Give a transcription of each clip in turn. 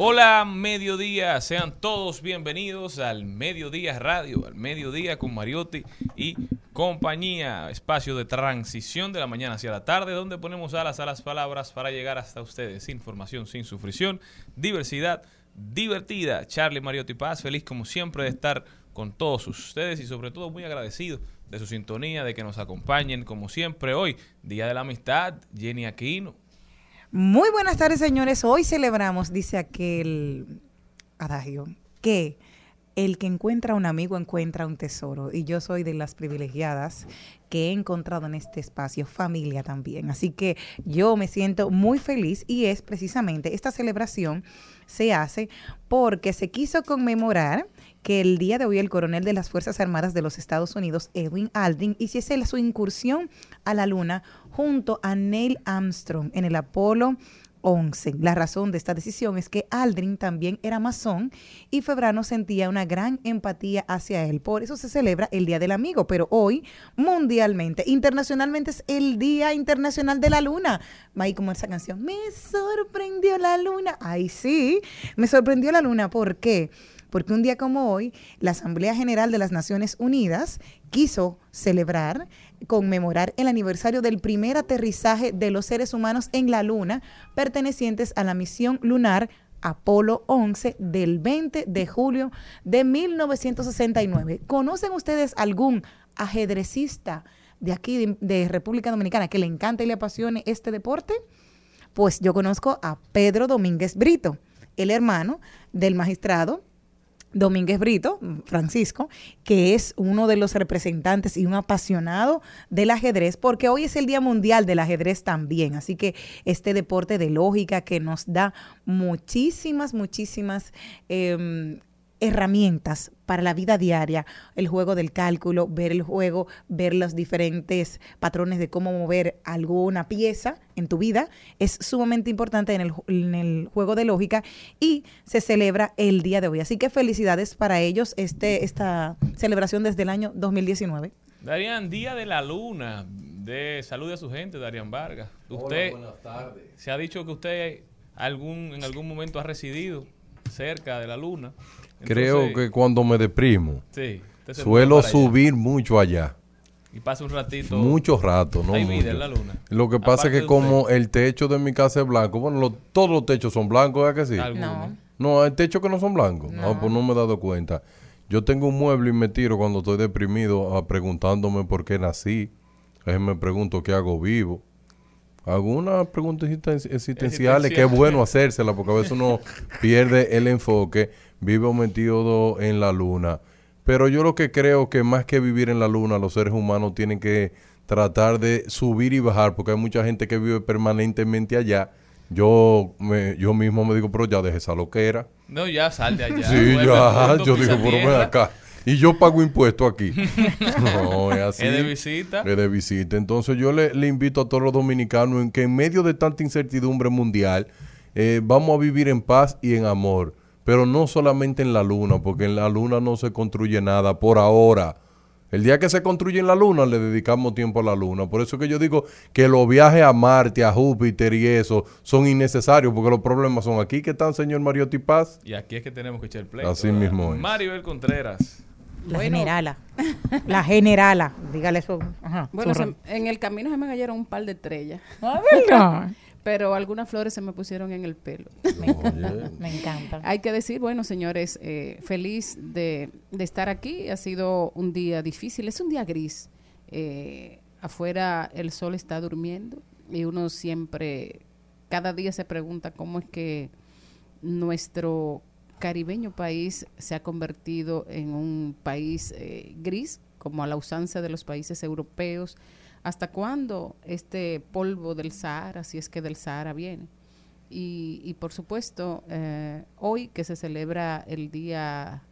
Hola, mediodía, sean todos bienvenidos al Mediodía Radio, al Mediodía con Mariotti y compañía, espacio de transición de la mañana hacia la tarde, donde ponemos alas a las palabras para llegar hasta ustedes. Información sin sufrición, diversidad divertida. Charlie Mariotti Paz, feliz como siempre de estar con todos ustedes y sobre todo muy agradecido de su sintonía, de que nos acompañen como siempre hoy, Día de la Amistad, Jenny Aquino. Muy buenas tardes, señores. Hoy celebramos, dice aquel adagio, que el que encuentra un amigo encuentra un tesoro. Y yo soy de las privilegiadas que he encontrado en este espacio, familia también. Así que yo me siento muy feliz y es precisamente esta celebración se hace porque se quiso conmemorar que el día de hoy el coronel de las Fuerzas Armadas de los Estados Unidos, Edwin Aldrin, hiciese su incursión a la Luna junto a Neil Armstrong en el Apolo 11. La razón de esta decisión es que Aldrin también era masón y Febrano sentía una gran empatía hacia él. Por eso se celebra el Día del Amigo, pero hoy mundialmente, internacionalmente es el Día Internacional de la Luna. Ahí como esa canción, me sorprendió la luna. Ay, sí, me sorprendió la luna. ¿Por qué? Porque un día como hoy, la Asamblea General de las Naciones Unidas quiso celebrar conmemorar el aniversario del primer aterrizaje de los seres humanos en la Luna, pertenecientes a la misión lunar Apolo 11 del 20 de julio de 1969. ¿Conocen ustedes algún ajedrecista de aquí, de, República Dominicana, que le encante y le apasione este deporte? Pues yo conozco a Pedro Domínguez Brito, el hermano del magistrado Domínguez Brito, Francisco, que es uno de los representantes y un apasionado del ajedrez, porque hoy es el Día Mundial del Ajedrez también. Así que este deporte de lógica que nos da muchísimas, muchísimas eh, herramientas para la vida diaria, el juego del cálculo, ver el juego, ver los diferentes patrones de cómo mover alguna pieza en tu vida, es sumamente importante en el, en el, juego de lógica y se celebra el día de hoy. Así que felicidades para ellos este, esta celebración desde el año 2019. Darían, Día de la Luna, de salud a su gente, Darían Vargas. Usted, Hola, buenas tardes. Se ha dicho que usted algún, en algún momento ha residido cerca de la Luna. Creo Entonces, que cuando me deprimo, sí, suelo subir mucho allá. Y pasa un ratito. Mucho rato, ¿no? Hay vida mucho. en la luna. Lo que pasa Aparte es que como usted. el techo de mi casa es blanco, bueno, lo- todos los techos son blancos, ¿verdad que sí? Algunos. No. No, hay techos que no son blancos. No. Pues no me he dado cuenta. Yo tengo un mueble y me tiro cuando estoy deprimido a preguntándome por qué nací. A veces me pregunto qué hago vivo. Algunas preguntas existen- existenciales que es bueno hacérselas porque a veces uno pierde el enfoque, vive metido en la luna. Pero yo lo que creo que más que vivir en la luna, los seres humanos tienen que tratar de subir y bajar porque hay mucha gente que vive permanentemente allá. Yo, me, yo mismo me digo, pero ya deje esa loquera. No, ya sal de allá. Sí, ya, yo digo, pero ven acá. Y yo pago impuestos aquí. no, es así. Es de visita. Es de visita. Entonces yo le, le invito a todos los dominicanos en que en medio de tanta incertidumbre mundial, eh, vamos a vivir en paz y en amor. Pero no solamente en la luna, porque en la luna no se construye nada por ahora. El día que se construye en la luna, le dedicamos tiempo a la luna. Por eso que yo digo que los viajes a Marte, a Júpiter y eso son innecesarios, porque los problemas son aquí que están, señor Mariotti Paz. Y aquí es que tenemos que echar play. Así mismo es. Maribel Contreras. La Bueno. generala. La generala. Dígale eso. Ajá, Bueno, se- en el camino se me cayeron un par de estrellas, Ah, ¿verdad? pero algunas flores se me pusieron en el pelo. Me encanta. Hay que decir, bueno, señores, eh, feliz de, de estar aquí. Ha sido un día difícil, es un día gris. Eh, afuera el sol está durmiendo y uno siempre, cada día se pregunta cómo es que nuestro caribeño país se ha convertido en un país eh, gris, como a la usanza de los países europeos. ¿Hasta cuándo este polvo del Sahara, si es que del Sahara viene? Y, y por supuesto, eh, hoy que se celebra el Día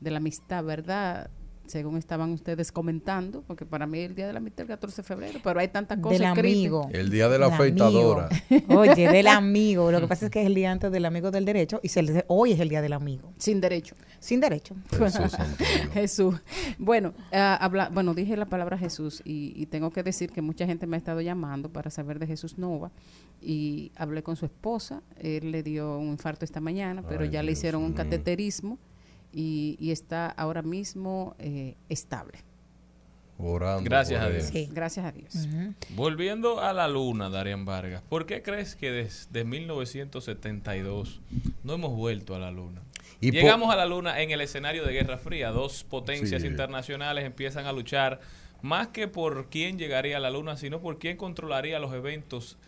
de la Amistad, ¿verdad? Según estaban ustedes comentando, porque para mí el Día de la Amistad es el 14 de febrero, pero hay tantas cosas Del amigo. El día de la Del afeitadora. amigo. Oye, del amigo. Lo que pasa es que es el día antes del amigo del derecho y se le- hoy es el día del amigo. Sin derecho. Sin derecho. Jesús. Bueno, ah, habla, bueno, dije la palabra Jesús y, y tengo que decir que mucha gente me ha estado llamando para saber de Jesús Nova y hablé con su esposa. Él le dio un infarto esta mañana, pero Ay, ya le hicieron un cateterismo y, y está ahora mismo eh, estable. Orando. Gracias a. Dios. Sí. Gracias a Dios. Volviendo a la luna, Darian Vargas, ¿por qué crees que desde 1972 no hemos vuelto a la luna? Y Llegamos a la luna en el escenario de Guerra Fría. Dos potencias Sí. internacionales empiezan a luchar más que por quién llegaría a la luna, sino por quién controlaría los eventos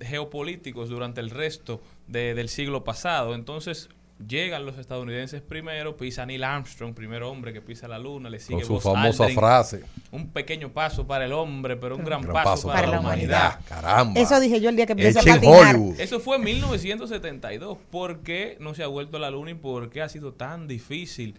geopolíticos durante el resto de- del siglo pasado. Entonces llegan los estadounidenses primero, pisa Neil Armstrong, primer hombre que pisa la luna, le sigue Con su Buzz famosa Aldrin. frase. Un pequeño paso para el hombre, pero un gran, Gran paso, para, la humanidad. Caramba. Eso dije yo el día que empecé a patinar. Hollywood. Eso fue en 1972. ¿Por qué no se ha vuelto a la luna y por qué ha sido tan difícil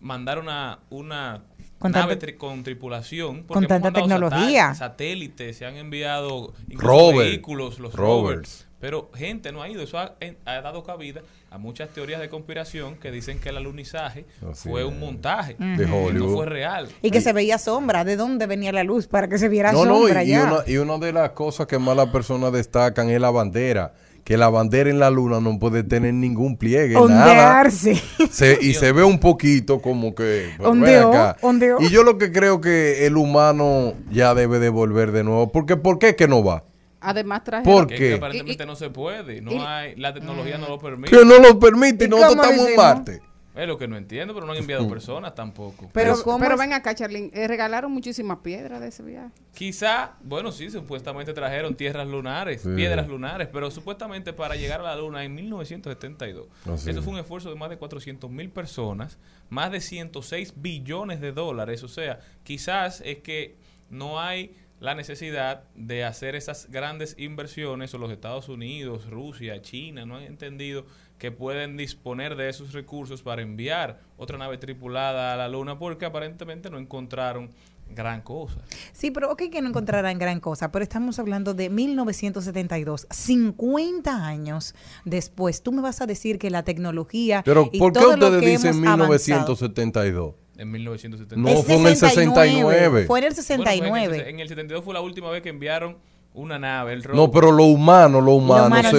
mandar una, una Con nave tri- con tripulación? con tanta tecnología. Satélites, se han enviado incluso Rover. vehículos, los Rovers. rovers. Pero gente no ha ido. Eso ha, en- ha dado cabida a muchas teorías de conspiración que dicen que el alunizaje Así fue es. un montaje. De No Hollywood. fue real. Y que se veía sombra. ¿De dónde venía la luz? Para que se viera No, no, sombra y, y ya. una, y una de las cosas que más las personas destacan es la bandera. Que la bandera en la luna no puede tener ningún pliegue, nada. Ondearse. Se- y se ve un poquito como que Ondeó, acá. ondeó. y yo lo que creo que el humano ya debe de volver de nuevo porque ¿por qué que no va? Además traje ¿Por Que, qué? que aparentemente Y- y- no se puede. No y- hay, la tecnología no lo permite. que no lo permite y ¿Y nosotros estamos en? Marte Es lo que no entiendo, pero no han enviado personas tampoco. Pero, pero, ¿cómo pero ven acá, Charlene, eh, regalaron muchísimas piedras de ese viaje. Quizá, bueno, sí, supuestamente trajeron tierras lunares, Sí. piedras lunares, pero supuestamente para llegar a la Luna en 1972. Así Eso es. fue un esfuerzo de más de 400 mil personas, más de 106 billones de dólares. O sea, quizás es que no hay la necesidad de hacer esas grandes inversiones o los Estados Unidos, Rusia, China no han entendido que pueden disponer de esos recursos para enviar otra nave tripulada a la Luna porque aparentemente no encontraron gran cosa. Sí, pero ok que no encontrarán gran cosa, pero estamos hablando de 1972, 50 años después. Tú me vas a decir que la tecnología pero y ¿por qué todo lo ustedes que dicen hemos avanzado- 1972? En 1972. No, Es fue en el 69. Fue en el Bueno, 69. fue en, el, en el 72 fue la última vez que enviaron una nave, el No, pero lo humano, lo humano humano, se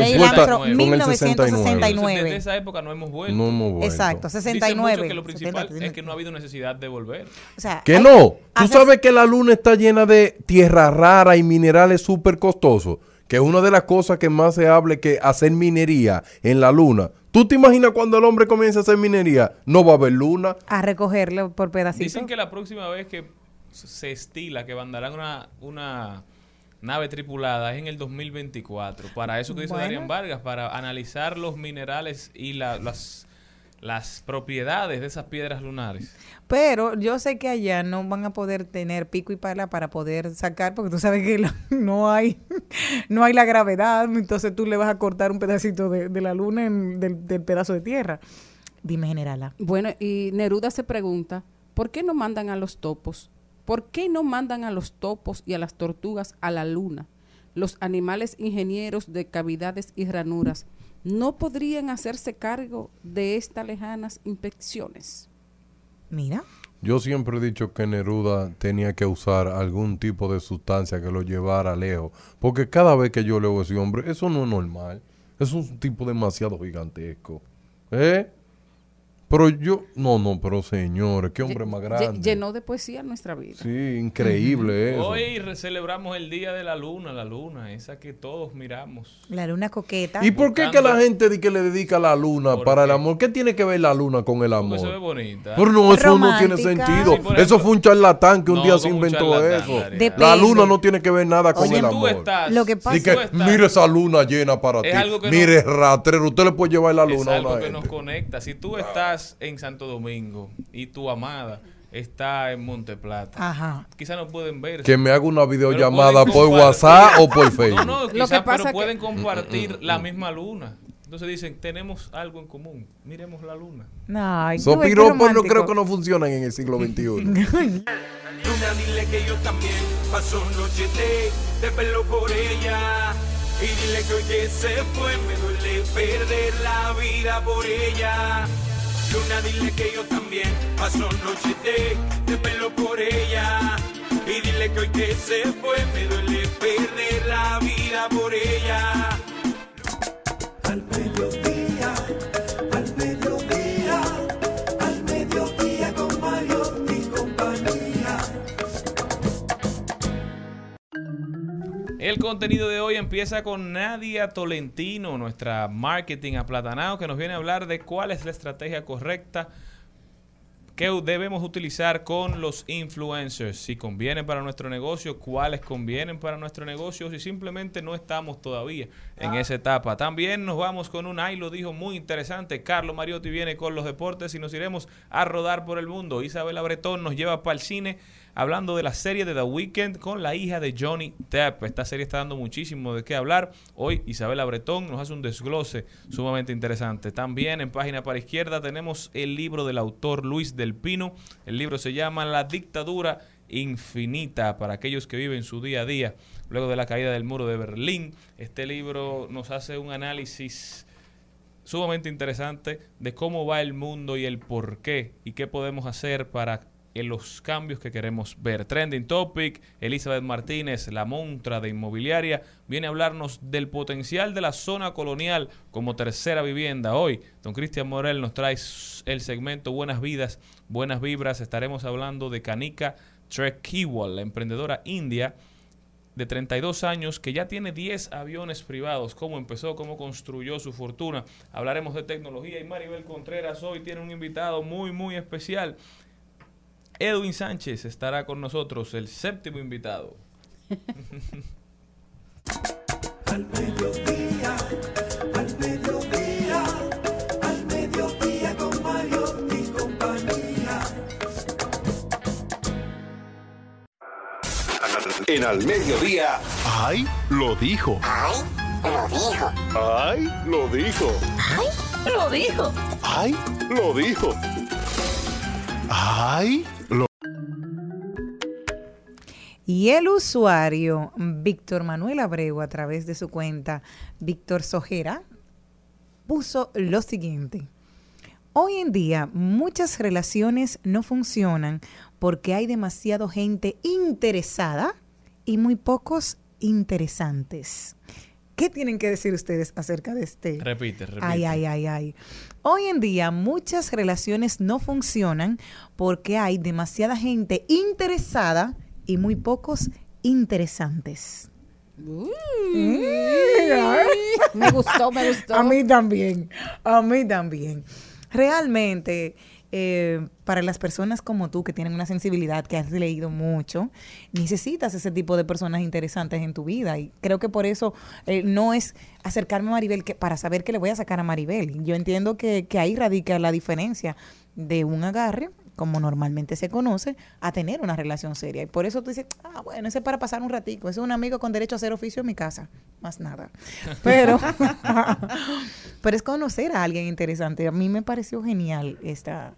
con el 1969. 69. Entonces, desde esa época no hemos vuelto. No hemos vuelto. Exacto, Dice 69. mucho que lo principal 70, es que no ha habido necesidad de volver. o sea, Que hay- no. Tú haces- sabes que la luna está llena de tierra rara y minerales súper costosos. Que una de las cosas que más se habla es que hacer minería en la luna. ¿Tú te imaginas cuando el hombre comience a hacer minería? No va a haber luna. a recogerlo por pedacitos. Dicen que la próxima vez que se estila que mandarán una, una nave tripulada es en el 2024. Para eso que dice Bueno. Darian Vargas, para analizar los minerales y la- las, las propiedades de esas piedras lunares. Pero yo sé que allá no van a poder tener pico y pala para poder sacar, porque tú sabes que la- no hay no hay la gravedad, entonces tú le vas a cortar un pedacito de, de la luna en- del, del pedazo de tierra. Dime, generala. Bueno, y Neruda se pregunta, ¿por qué no mandan a los topos? ¿Por qué no mandan a los topos y a las tortugas a la luna? Los animales ingenieros de cavidades y ranuras no podrían hacerse cargo de estas lejanas inspecciones. Mira, Yo siempre he dicho que Neruda tenía que usar algún tipo de sustancia que lo llevara lejos. Porque cada vez que yo leo a ese hombre, eso no es normal. Es un tipo demasiado gigantesco. ¿Eh? Pero yo, no, no, pero señores, qué hombre más grande. Llenó de poesía nuestra vida. Sí, increíble eso. Hoy celebramos el Día de la Luna, la Luna, esa que todos miramos. La luna coqueta. ¿Y por qué que la gente di que le dedica la luna ¿Por para el amor? ¿Qué tiene que ver la luna con el Porque se ve amor? bonita. Pero no, eso no tiene sentido. Sí, eso fue un charlatán que un No, día se inventó eso. La luna no tiene que ver nada con si el tú amor. estás, Lo que pasa- Di que, estás- mire esa luna llena para Es ti. algo que Mire, no- ratrero, usted le puede llevar la es luna a algo una que nos conecta. Si tú estás en Santo Domingo y tu amada está en Monte Plata, Ajá. quizás no pueden ver. Que me haga una videollamada por. WhatsApp o por Facebook. No, no, Lo quizás, que pasa pero que- pueden compartir la misma luna. Entonces dicen, tenemos algo en común. Miremos la luna. Ay, Esos piropos no creo que no funcionan en el siglo XXI. Luna, dile que yo también paso noche de, de pelo por ella. Y dile que hoy que se fue me duele perder la vida por ella. Luna, dile que yo también paso noche de, de pelo por ella. Y dile que hoy que se fue me duele perder la vida por ella. Al mediodía, El contenido de hoy empieza con Nadia Tolentino, nuestra marketing aplatanado, que nos viene a hablar de cuál es la estrategia correcta que debemos utilizar con los influencers. Si convienen para nuestro negocio, cuáles convienen para nuestro negocio, si simplemente no estamos todavía en esa etapa. También nos vamos con un, ahí lo dijo muy interesante, Carlos Mariotti viene con los deportes y nos iremos a rodar por el mundo. Isabela Bretón nos lleva para el cine hablando de la serie de The Weeknd con la hija de Johnny Depp. Esta serie está dando muchísimo de qué hablar. Hoy Isabela Bretón nos hace un desglose sumamente interesante. También en página para izquierda tenemos el libro del autor Luis del Pino. El libro se llama La dictadura infinita para aquellos que viven su día a día luego de la caída del muro de Berlín. Este libro nos hace un análisis sumamente interesante de cómo va el mundo y el por qué y qué podemos hacer para en los cambios que queremos ver. Trending Topic, Elizabeth Martínez, la montra de inmobiliaria, viene a hablarnos del potencial de la zona colonial como tercera vivienda. Hoy, don Cristian Morel nos trae el segmento Buenas Vidas, Buenas Vibras. Estaremos hablando de Kanika Trekiwal, la emprendedora india de 32 años que ya tiene 10 aviones privados. ¿Cómo empezó? ¿Cómo construyó su fortuna? Hablaremos de tecnología y Maribel Contreras hoy tiene un invitado muy, muy especial. Edwin Sánchez estará con nosotros, el séptimo invitado. Al mediodía, al mediodía, al mediodía con Mario y compañía. En al mediodía. ¡Ay! Lo dijo. ¡Ay! Lo dijo. ¡Ay! Lo dijo. Lo dijo. ¡Ay! Lo dijo. ¡Ay! Y el usuario Víctor Manuel Abreu, a través de su cuenta Víctor Sojera, puso lo siguiente. Hoy en día muchas relaciones no funcionan porque hay demasiado gente interesada y muy pocos interesantes. ¿Qué tienen que decir ustedes acerca de este? Repite, repite. Ay, ay, ay, ay. Hoy en día muchas relaciones no funcionan porque hay demasiada gente interesada y muy pocos interesantes. Me gustó, me gustó. A mí también, a mí también. Realmente, eh, para las personas como tú que tienen una sensibilidad, que has leído mucho, necesitas ese tipo de personas interesantes en tu vida. Y creo que por eso eh, no es acercarme a Maribel que, para saber qué le voy a sacar a Maribel. Yo entiendo que, que ahí radica la diferencia de un agarre como normalmente se conoce, a tener una relación seria. Y por eso tú dices, ah, bueno, ese es para pasar un ratico, ese es un amigo con derecho a hacer oficio en mi casa, más nada. Pero, pero es conocer a alguien interesante. A mí me pareció genial esta...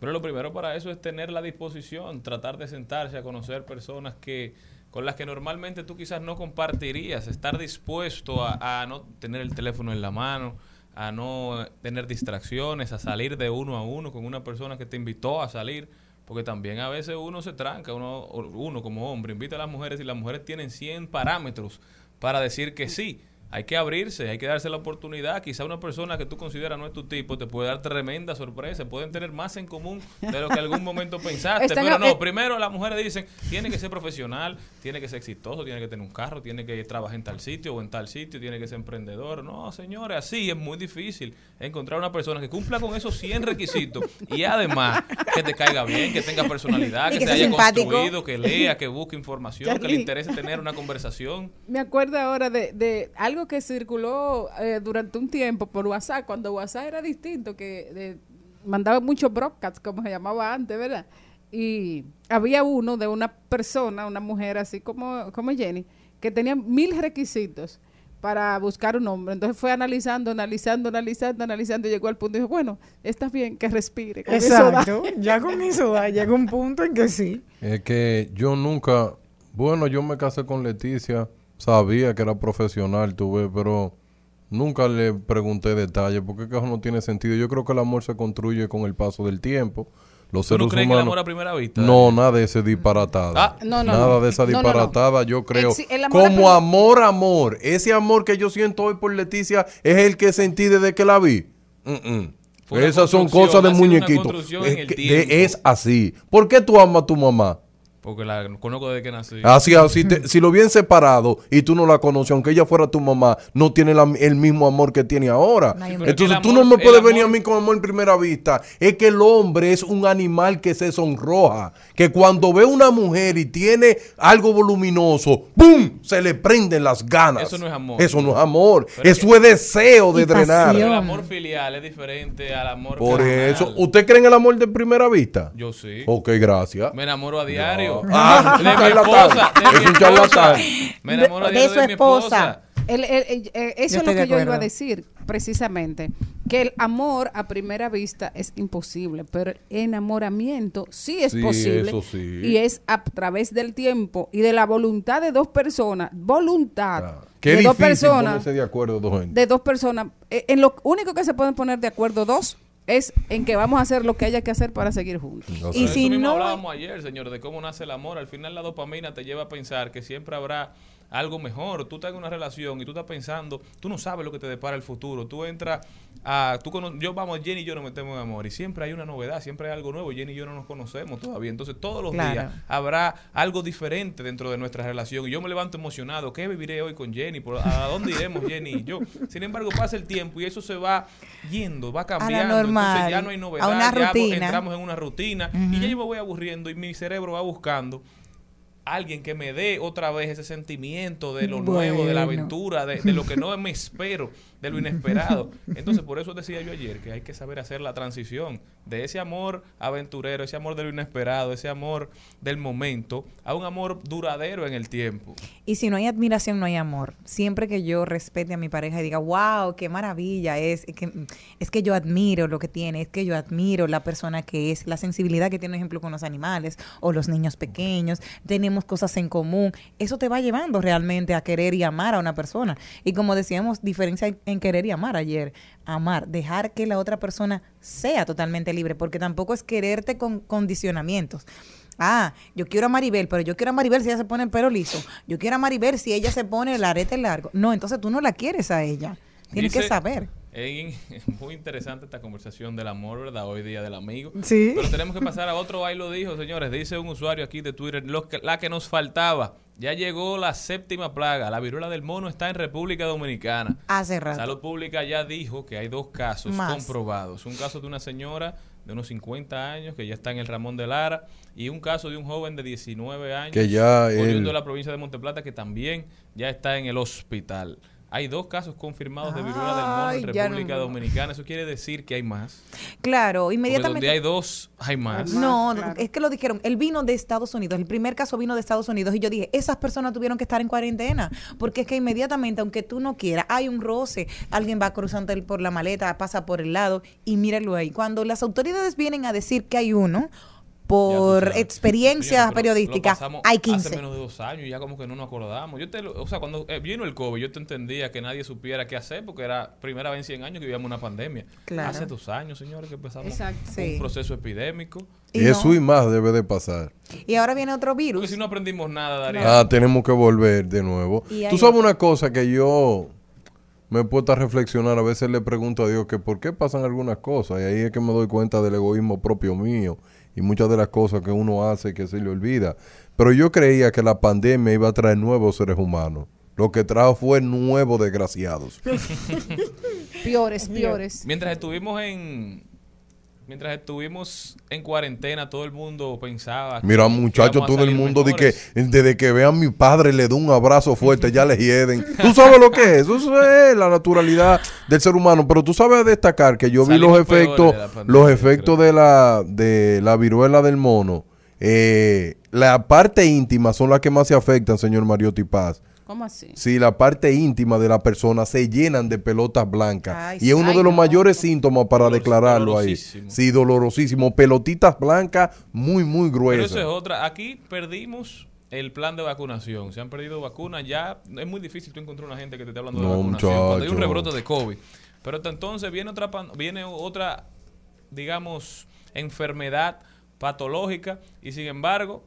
Pero lo primero para eso es tener la disposición, tratar de sentarse a conocer personas que con las que normalmente tú quizás no compartirías, estar dispuesto a, a no tener el teléfono en la mano, a no tener distracciones, a salir de uno a uno con una persona que te invitó a salir, porque también a veces uno se tranca, uno, uno como hombre invita a las mujeres y las mujeres tienen 100 parámetros para decir que sí. Hay que abrirse, hay que darse la oportunidad. Quizá una persona que tú consideras no es tu tipo te puede dar tremenda sorpresa. Pueden tener más en común de lo que algún momento pensaste. Están pero no, eh, primero las mujeres dicen, tiene que ser profesional, tiene que ser exitoso, tiene que tener un carro, tiene que trabajar en tal sitio o en tal sitio, tiene que ser emprendedor. No, señores, así es muy difícil encontrar una persona que cumpla con esos 100 requisitos y además que te caiga bien, que tenga personalidad, que, que se haya simpático. construido, que lea, que busque información, que le interese tener una conversación. Me acuerdo ahora de, de algo que circuló eh, durante un tiempo por WhatsApp, cuando WhatsApp era distinto, que de- mandaba muchos broadcasts, como se llamaba antes, ¿verdad? Y había uno de una persona, una mujer así como, como Jenny, que tenía mil requisitos para buscar un hombre. Entonces fue analizando, analizando, analizando, analizando y llegó al punto y dijo, bueno, está bien que respire. con eso da". Exacto. Ya con eso va, llega un punto en que sí. Es que yo nunca, bueno, yo me casé con Leticia, sabía que era profesional, tuve, pero nunca le pregunté detalles, porque es que eso no tiene sentido. Yo creo que el amor se construye con el paso del tiempo. Los ¿Tú seres no crees en el amor a primera vista? No, nada de ese disparatada. Ah. No, no, nada no. de esa No, no, no. disparatada, yo creo. El amor Como amor, amor. Ese amor que yo siento hoy por Leticia es el que sentí desde que la vi. Mm, mm. Esas son cosas de muñequito. Es, que- de- es así. ¿Por qué tú amas a tu mamá? Porque la conozco desde que nací. Así, así te- si lo bien separado y tú no la conoces, aunque ella fuera tu mamá, no tiene la- el mismo amor que tiene ahora. Entonces el tú amor- no me puedes amor- venir a mí con amor en primera vista. Es que el hombre es un animal que se sonroja. Que cuando ve una mujer y tiene algo voluminoso, ¡pum! Se le prenden las ganas. Eso no es amor. Eso no es amor. Pero eso es deseo de Y drenar. Pero el pasión. amor filial es diferente al amor Por carnal. eso, ¿usted cree en el amor de primera vista? Yo sí. Ok, gracias. Me enamoro a diario. Ah, de mi charlatán. esposa. De mi Es un esposa. charlatán. Me enamoro De- de su mi esposa. El- el- el- eh, eso Yo es lo que yo iba a acuerdo. decir, precisamente, que el amor a primera vista es imposible, pero el enamoramiento sí es Sí, posible eso sí. y es a través del tiempo y de la voluntad de dos personas, voluntad Ah, Qué de dos personas, de acuerdo dos gente. de dos personas, eh, en lo único que se pueden poner de acuerdo dos es en que vamos a hacer lo que haya que hacer para seguir juntos. No Y sé. si Eso mismo no- hablábamos ayer, señor, de cómo nace el amor. Al final la dopamina te lleva a pensar que siempre habrá algo mejor. Tú estás en una relación y tú estás pensando, tú no sabes lo que te depara el futuro. Tú entras a, tú cono- yo vamos, Jenny y yo nos metemos en amor y siempre hay una novedad, siempre hay algo nuevo. Jenny y yo no nos conocemos todavía. Entonces todos los Claro. días habrá algo diferente dentro de nuestra relación. Y yo me levanto emocionado. ¿Qué viviré hoy con Jenny? ¿Por- ¿A dónde iremos Jenny y yo? Sin embargo, pasa el tiempo y eso se va yendo, va cambiando. normal, Entonces ya no hay novedad. a una ya rutina. entramos en una rutina y ya yo me voy aburriendo y mi cerebro va buscando alguien que me dé otra vez ese sentimiento de lo nuevo, de la aventura, de, de lo que no me espero, de lo inesperado. Entonces, por eso decía yo ayer que hay que saber hacer la transición de ese amor aventurero, ese amor de lo inesperado, ese amor del momento, a un amor duradero en el tiempo. Y si no hay admiración, no hay amor. Siempre que yo respete a mi pareja y diga, wow, qué maravilla es, es que, es que yo admiro lo que tiene, es que yo admiro la persona que es, la sensibilidad que tiene, por ejemplo, con los animales o los niños pequeños, tenemos cosas en común. Eso te va llevando realmente a querer y amar a una persona. Y como decíamos, diferencia en querer y amar ayer. Amar, dejar que la otra persona sea totalmente libre, porque tampoco es quererte con condicionamientos. Ah, yo quiero a Maribel, pero yo quiero a Maribel si ella se pone el pelo liso. Yo quiero a Maribel si ella se pone el arete largo. No, entonces tú no la quieres a ella. Tienes que saber. Es muy interesante esta conversación del amor, ¿verdad? Hoy día del amigo. Sí. Pero tenemos que pasar a otro, ahí lo dijo, señores. Dice un usuario aquí de Twitter, lo que- la que nos faltaba. Ya llegó la séptima plaga. La viruela del mono está en República Dominicana. Hace rato. Salud Pública ya dijo que hay dos casos Más. comprobados. Un caso de una señora de unos 50 años que ya está en el Ramón de Lara y un caso de un joven de 19 años Que ya oriundo él- de la provincia de Monteplata que también ya está en el hospital. Hay dos casos confirmados de viruela del mono en República no. Dominicana. Eso quiere decir que hay más. Claro, Porque inmediatamente. donde hay dos, hay más. No, claro. es que lo dijeron. Él vino de Estados Unidos. El primer caso vino de Estados Unidos. Y yo dije, esas personas tuvieron que estar en cuarentena. Porque es que inmediatamente, aunque tú no quieras, hay un roce. Alguien va cruzando por la maleta, pasa por el lado y míralo ahí. Cuando las autoridades vienen a decir que hay uno, por sabes. experiencia Fíjate, pero periodística, lo pasamos hay Hace 15. menos de dos años y ya como que no nos acordamos. Yo te, lo- o sea, cuando eh, vino el COVID, yo te entendía que nadie supiera qué hacer porque era primera vez en 100 años que vivíamos una pandemia. Claro. Hace dos años, señores, que empezamos Exacto. un Sí. proceso epidémico. Y, Eso no. y más debe de pasar. Y ahora viene otro virus. Porque si no aprendimos nada, Darío. Ah, tenemos que volver de nuevo. Tú sabes otro. una cosa que yo me he puesto a reflexionar, a veces le pregunto a Dios que por qué pasan algunas cosas y ahí es que me doy cuenta del egoísmo propio mío y muchas de las cosas que uno hace que se le olvida. Pero yo creía que la pandemia iba a traer nuevos seres humanos. Lo que trajo fue nuevos desgraciados. Piores, piores. Mientras estuvimos en mientras estuvimos en cuarentena, todo el mundo pensaba. Mira, muchachos, todo el mundo de que desde que vean a mi padre le da un abrazo fuerte, ya le hieden. Tú sabes lo que es, eso es la naturalidad del ser humano, pero tú sabes destacar que yo vi los efectos, pandemia, los efectos de la de la viruela del mono. Eh, la parte íntima son las que más se afectan, señor Mariotti Paz. ¿Cómo así? Si la parte íntima de la persona se llenan de pelotas blancas Ay, y es uno ay, de los no. mayores síntomas para Dolor- declararlo ahí. dolorosísimo. Sí, dolorosísimo. Pelotitas blancas muy, muy Pero gruesas. eso es otra. Aquí perdimos el plan de vacunación. Se han perdido vacunas. Ya es muy difícil tú encontrar una gente que te esté hablando No, de vacunación. Cuando hay un muchacho. rebrote de COVID. Pero hasta entonces viene otra, viene otra, digamos, enfermedad patológica. Y sin embargo,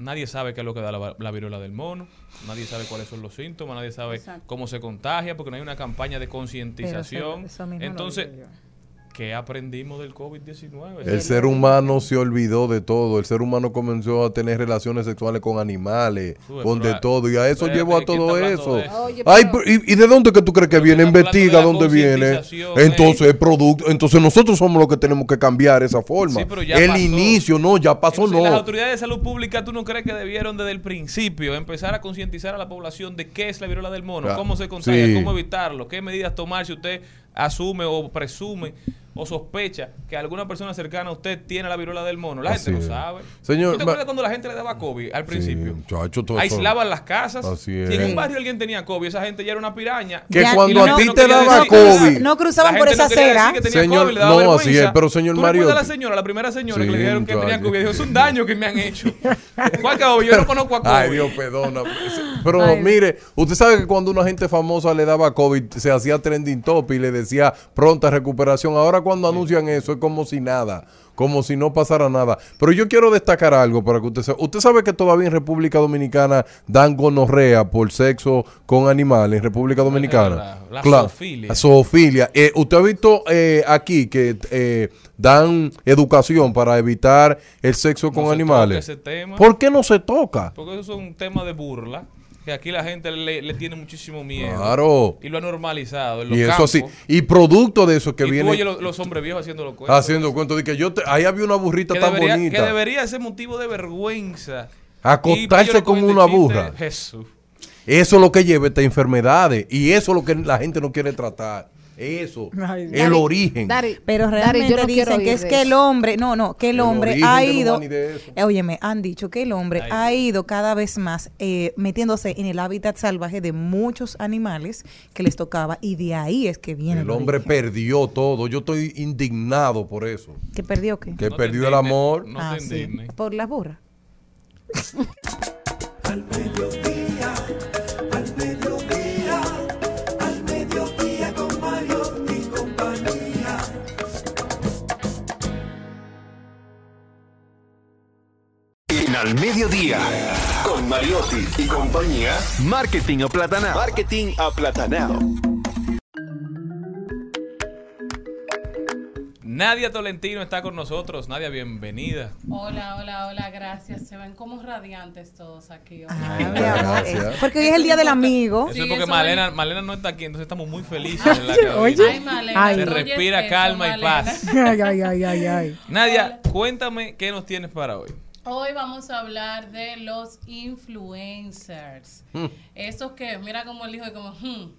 nadie sabe qué es lo que da la, la viruela del mono. Nadie sabe cuáles son los síntomas. Nadie sabe Exacto. cómo se contagia porque no hay una campaña de concientización. Entonces. ¿Qué aprendimos del COVID-19? El ser humano se olvidó de todo. El ser humano comenzó a tener relaciones sexuales con animales, Sube, con de a- todo. Y a eso llevó a ¿quién todo eso. de eso? Oye, Ay, ¿y, y de dónde que tú crees que viene? Investiga dónde viene. Entonces, ¿eh? es producto. Entonces, nosotros somos los que tenemos que cambiar esa forma. Sí, pero ya el pasó. inicio, no, ya pasó, Entonces, Las no. autoridades de salud pública, ¿tú no crees que debieron desde el principio empezar a concientizar a la población de qué es la viruela del mono, Ah, cómo se contagia, sí. cómo evitarlo, qué medidas tomar si usted asume o presume o sospecha que alguna persona cercana a usted tiene la viruela del mono? La Así gente no sabe. Señor, ¿Tú te acuerdas cuando la gente le daba COVID al principio? Sí, todo eso- Aislaban las casas. Así Si en un barrio alguien tenía COVID, esa gente ya era una piraña. Que Ya, cuando a ti te daba COVID. No cruzaban por esa acera. Señor, COVID, no, vergüenza. así es, pero señor ¿Tú recuerdas a la señora, la primera señora Sí, que le dijeron que tenía. COVID? Dijo, es un daño que me han hecho. ¿Cuál COVID? Yo no conozco a COVID. Ay, Dios, perdona. Pero Ay, mire, usted sabe que cuando una gente famosa le daba COVID, se hacía trending top y le decía pronta recuperación. Ahora cuando anuncian eso es como si nada, como si no pasara nada. Pero yo quiero destacar algo para que usted sepa. Usted sabe que todavía en República Dominicana dan gonorrea por sexo con animales en República Dominicana. la- la Claro, zoofilia. la zoofilia. Eh, usted ha visto eh, aquí que eh, dan educación para evitar el sexo No con animales. toca ese tema. ¿Por qué no se toca? Porque eso es un tema de burla. Que aquí la gente le, le tiene muchísimo miedo. Claro. Y lo ha normalizado. En los Y eso campos. así. Y producto de eso que y tú viene los, los hombres viejos haciendo los cuentos. haciendo cuento de que yo te- ahí había una burrita que tan debería, que bonita. debería ser motivo de vergüenza. Acostarse con una burra. Jesús. Eso es lo que lleva estas enfermedades. Y eso es lo que la gente no quiere tratar. Eso. Ay, el Dari, origen. Dari, Pero Dari, realmente yo no quiero dicen que es que el hombre, no, no, que el, El hombre ha ido, eh, óyeme, han dicho que el hombre Ay, ha ido cada vez más eh, metiéndose en el hábitat salvaje de muchos animales que les tocaba y de ahí es que viene El hombre origen. perdió todo. Yo estoy indignado por eso. ¿Que perdió qué? Que No perdió el amor. No ah, te sí, indignes. por las burras. Al En Al Mediodía, con Mariotti y compañía, Marketing aplatanado. Marketing Aplatanado. Nadia Tolentino está con nosotros. Nadia, bienvenida. Hola, hola, hola, gracias. Se ven como radiantes todos aquí. hoy. Ah, Ay, mi amor, gracias. es- porque hoy es el día del amigo. Eso Sí, es porque eso Malena, es- Malena no está aquí, entonces estamos muy felices en la cabina. oye. Ay, Malena, Ay. Se respira eso, calma y Malena. paz. ay, ay, ay, ay, ay. Nadia, cuéntame qué nos tienes para hoy. Hoy vamos a hablar de los influencers. Esos que, mira como el hijo de como, hmm,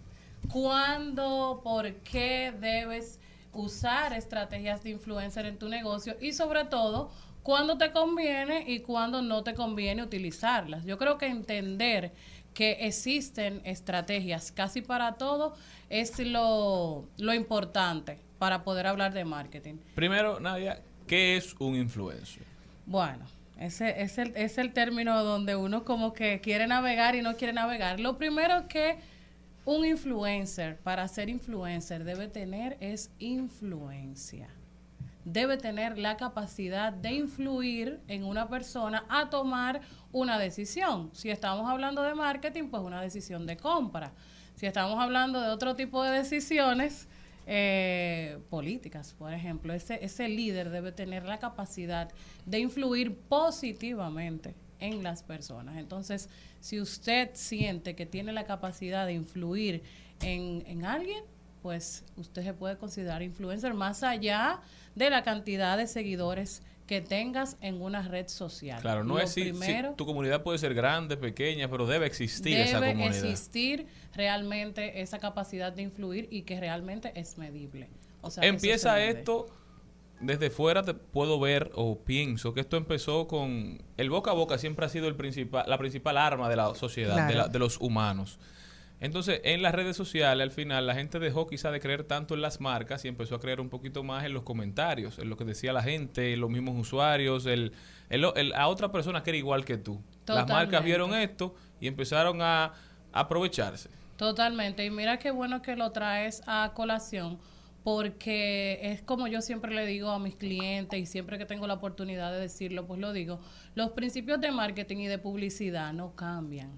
¿cuándo, por qué debes usar estrategias de influencer en tu negocio? Y sobre todo, cuándo te conviene y cuándo no te conviene utilizarlas. Yo creo que entender que existen estrategias casi para todo es lo, lo importante para poder hablar de marketing. Primero, Nadia, ¿qué es un influencer? Bueno, ese es el, es el término donde uno como que quiere navegar y no quiere navegar. Lo primero que un influencer, para ser influencer, debe tener es influencia. Debe tener la capacidad de influir en una persona a tomar una decisión. Si estamos hablando de marketing, pues una decisión de compra. Si estamos hablando de otro tipo de decisiones eh, políticas, por ejemplo, ese, ese líder debe tener la capacidad de influir positivamente en las personas. Entonces, si usted siente que tiene la capacidad de influir en, en alguien, pues usted se puede considerar influencer más allá de la cantidad de seguidores que tengas en una red social. Claro, no Lo es si, tu comunidad puede ser grande, pequeña, pero debe existir esa debe comunidad. existir realmente esa capacidad de influir y que realmente es medible. O sea, Empieza esto desde fuera te puedo ver o pienso que esto empezó con el boca a boca siempre ha sido el principal la principal arma de la sociedad de, la- de los humanos entonces en las redes sociales al final la gente dejó quizá de creer tanto en las marcas y empezó a creer un poquito más en los comentarios en lo que decía la gente los mismos usuarios el, el- el- a otra persona que era igual que tú las marcas vieron esto y empezaron a aprovecharse Totalmente. Y mira qué bueno que lo traes a colación, porque es como yo siempre le digo a mis clientes y siempre que tengo la oportunidad de decirlo, pues lo digo, los principios de marketing y de publicidad no cambian.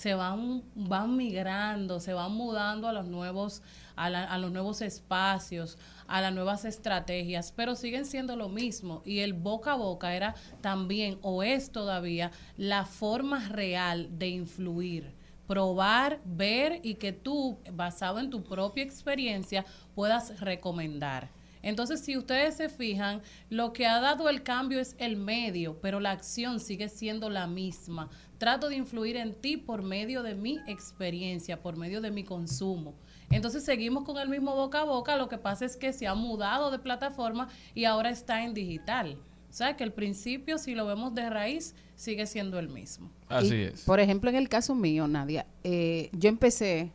Se van, van migrando, se van mudando a los nuevos, a, la- a los nuevos espacios, a las nuevas estrategias, pero siguen siendo lo mismo. Y el boca a boca era también, o es todavía, la forma real de influir probar, ver y que tú, basado en tu propia experiencia, puedas recomendar. Entonces, si ustedes se fijan, lo que ha dado el cambio es el medio, pero la acción sigue siendo la misma. Trato de influir en ti por medio de mi experiencia, por medio de mi consumo. Entonces seguimos con el mismo boca a boca, lo que pasa es que se ha mudado de plataforma y ahora está en digital. O sea que el principio, si lo vemos de raíz, sigue siendo el mismo. así Y, es Por ejemplo, en el caso mío, Nadia, eh, yo empecé,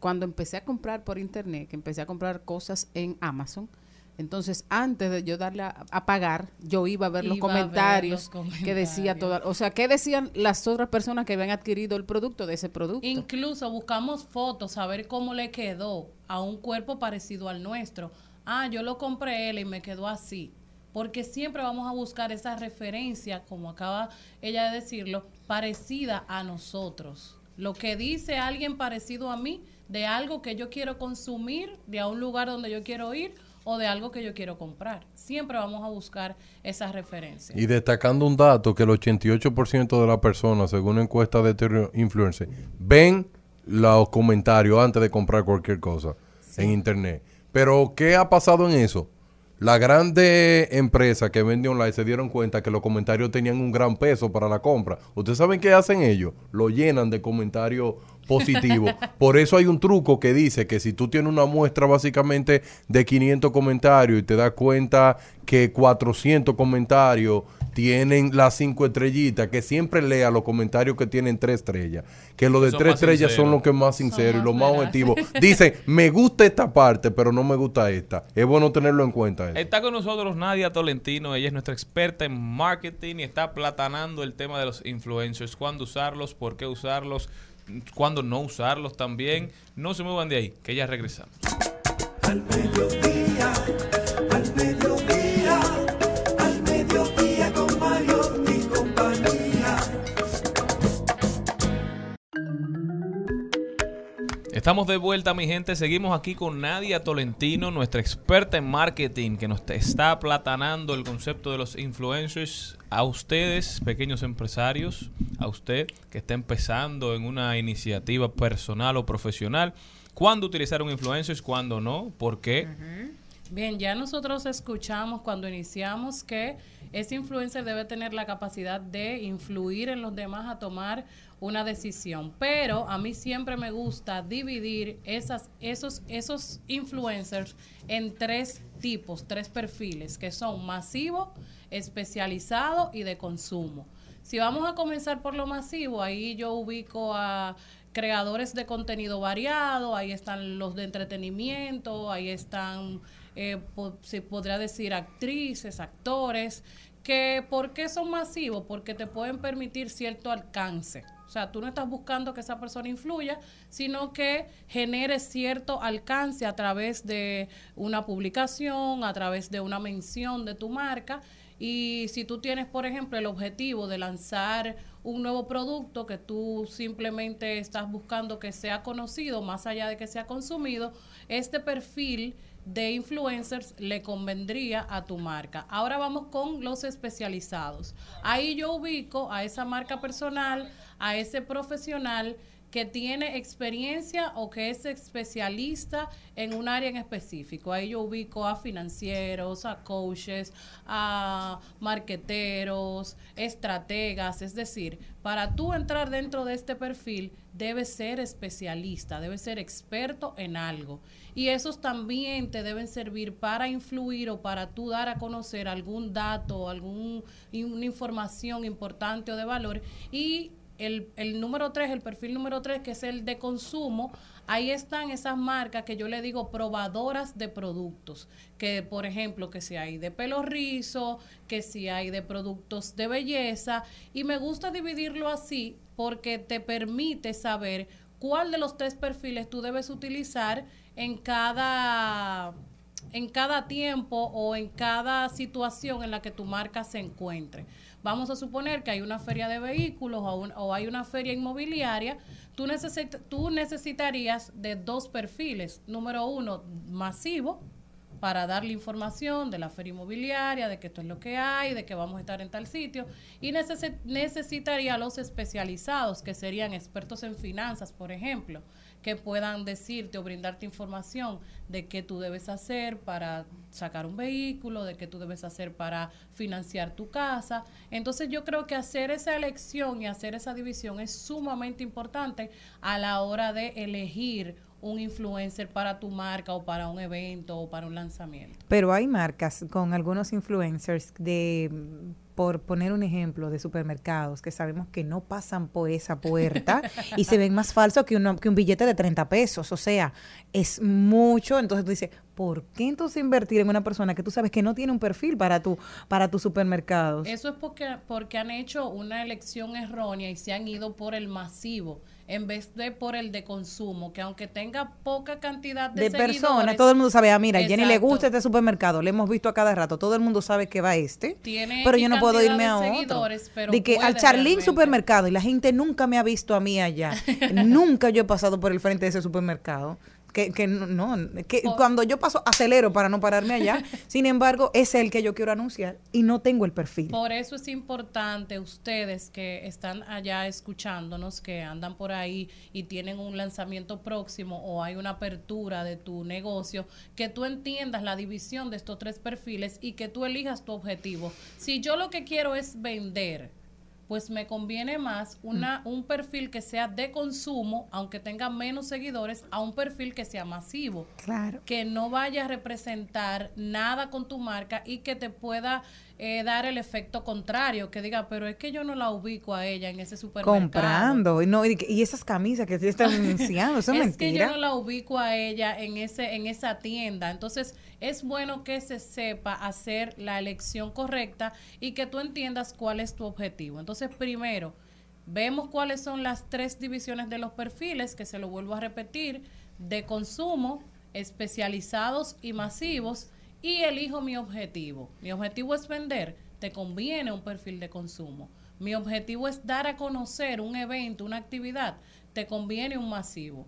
cuando empecé a comprar por internet, que empecé a comprar cosas en Amazon, entonces antes de yo darle a, a pagar, yo iba a ver los Iba a ver comentarios que decía toda, o sea, qué decían las otras personas que habían adquirido el producto de ese producto. Incluso buscamos fotos, a ver cómo le quedó a un cuerpo parecido al nuestro. Ah, yo lo compré él y me quedó así. Porque siempre vamos a buscar esa referencia, como acaba ella de decirlo, parecida a nosotros. Lo que dice alguien parecido a mí, de algo que yo quiero consumir, de a un lugar donde yo quiero ir o de algo que yo quiero comprar. Siempre vamos a buscar esa referencia. Y destacando un dato, que el 88% de las personas, según encuesta de Influencer, ven los comentarios antes de comprar cualquier cosa en internet. Pero, ¿qué ha pasado en eso? Las grandes empresas que venden online se dieron cuenta que los comentarios tenían un gran peso para la compra. ¿Ustedes saben qué hacen ellos? Lo llenan de comentarios positivos. Por eso hay un truco que dice que si tú tienes una muestra básicamente de 500 comentarios y te das cuenta que 400 comentarios tienen las cinco estrellitas, que siempre lea los comentarios que tienen tres estrellas. Que los de Son tres estrellas son los que más sinceros y los más objetivos. Dicen, me gusta esta parte, pero no me gusta esta. Es bueno tenerlo en cuenta. eso. Está con nosotros Nadia Tolentino, ella es nuestra experta en marketing y está platanando el tema de los influencers, cuándo usarlos, por qué usarlos, cuándo no usarlos también. No se muevan de ahí, que ya regresamos. Al Estamos de vuelta, mi gente. Seguimos aquí con Nadia Tolentino, nuestra experta en marketing, que nos está platanando el concepto de los influencers a ustedes, pequeños empresarios, a usted que está empezando en una iniciativa personal o profesional. ¿Cuándo utilizar un influencer? ¿Cuándo no? ¿Por qué? Bien, ya nosotros escuchamos cuando iniciamos que ese influencer debe tener la capacidad de influir en los demás a tomar una decisión. Pero a mí siempre me gusta dividir esas, esos, esos influencers en tres tipos, tres perfiles, que son masivo, especializado y de consumo. Si vamos a comenzar por lo masivo, ahí yo ubico a creadores de contenido variado, ahí están los de entretenimiento, ahí están, eh, po- se podría decir, actrices, actores, que ¿por qué son masivos? Porque te pueden permitir cierto alcance. O sea, tú no estás buscando que esa persona influya, sino que genere cierto alcance a través de una publicación, a través de una mención de tu marca. Y si tú tienes, por ejemplo, el objetivo de lanzar un nuevo producto que tú simplemente estás buscando que sea conocido, más allá de que sea consumido, este perfil de influencers le convendría a tu marca. Ahora vamos con los especializados. Ahí yo ubico a esa marca personal, a ese profesional que tiene experiencia o que es especialista en un área en específico. Ahí yo ubico a financieros, a coaches, a marqueteros, estrategas. Es decir, para tú entrar dentro de este perfil, debes ser especialista, debes ser experto en algo. Y esos también te deben servir para influir o para tú dar a conocer algún dato, alguna información importante o de valor. Y el, el número tres, el perfil número tres, que es el de consumo, ahí están esas marcas que yo le digo probadoras de productos, que por ejemplo, que si hay de pelo rizo, que si hay de productos de belleza, y me gusta dividirlo así porque te permite saber cuál de los tres perfiles tú debes utilizar en cada en cada tiempo o en cada situación en la que tu marca se encuentre. Vamos a suponer que hay una feria de vehículos o, hay una feria inmobiliaria, tú, tú necesitarías de dos perfiles. Número uno, masivo, para darle información de la feria inmobiliaria, de que esto es lo que hay, de que vamos a estar en tal sitio. Y necesitaría los especializados, que serían expertos en finanzas, por ejemplo, que puedan decirte o brindarte información de qué tú debes hacer para sacar un vehículo, de qué tú debes hacer para financiar tu casa. Entonces yo creo que hacer esa elección y hacer esa división es sumamente importante a la hora de elegir un influencer para tu marca o para un evento o para un lanzamiento. Pero hay marcas con algunos influencers de por poner un ejemplo de supermercados que sabemos que no pasan por esa puerta y se ven más falsos que, que un billete de 30 pesos. O sea, es mucho. Entonces tú dices, ¿por qué entonces invertir en una persona que tú sabes que no tiene un perfil para tu, para tus supermercados? Eso es porque, porque han hecho una elección errónea y se han ido por el masivo en vez de por el de consumo, que aunque tenga poca cantidad de, de personas, todo el mundo sabe, ah, mira, a Jenny le gusta este supermercado, le hemos visto a cada rato, todo el mundo sabe que va este, pero yo no puedo irme a otro. De que al Charlín supermercado y la gente nunca me ha visto a mí allá, nunca yo he pasado por el frente de ese supermercado que, que no, que cuando yo paso acelero para no pararme allá, sin embargo, es el que yo quiero anunciar y no tengo el perfil. Por eso es importante ustedes que están allá escuchándonos, que andan por ahí y tienen un lanzamiento próximo o hay una apertura de tu negocio, que tú entiendas la división de estos tres perfiles y que tú elijas tu objetivo. Si yo lo que quiero es vender, pues me conviene más una, mm. un perfil que sea de consumo, aunque tenga menos seguidores, a un perfil que sea masivo. Claro. Que no vaya a representar nada con tu marca y que te pueda eh, dar el efecto contrario, que diga, pero es que yo no la ubico a ella en ese supermercado. Comprando, y, no, y, esas camisas que están anunciando, eso es, es que yo no la ubico a ella en, ese, en esa tienda. Entonces, es bueno que se sepa hacer la elección correcta y que tú entiendas cuál es tu objetivo. Entonces, primero, vemos cuáles son las tres divisiones de los perfiles, que se lo vuelvo a repetir, de consumo, especializados y masivos y elijo mi objetivo. Mi objetivo es vender, te conviene un perfil de consumo. Mi objetivo es dar a conocer un evento, una actividad, te conviene un masivo.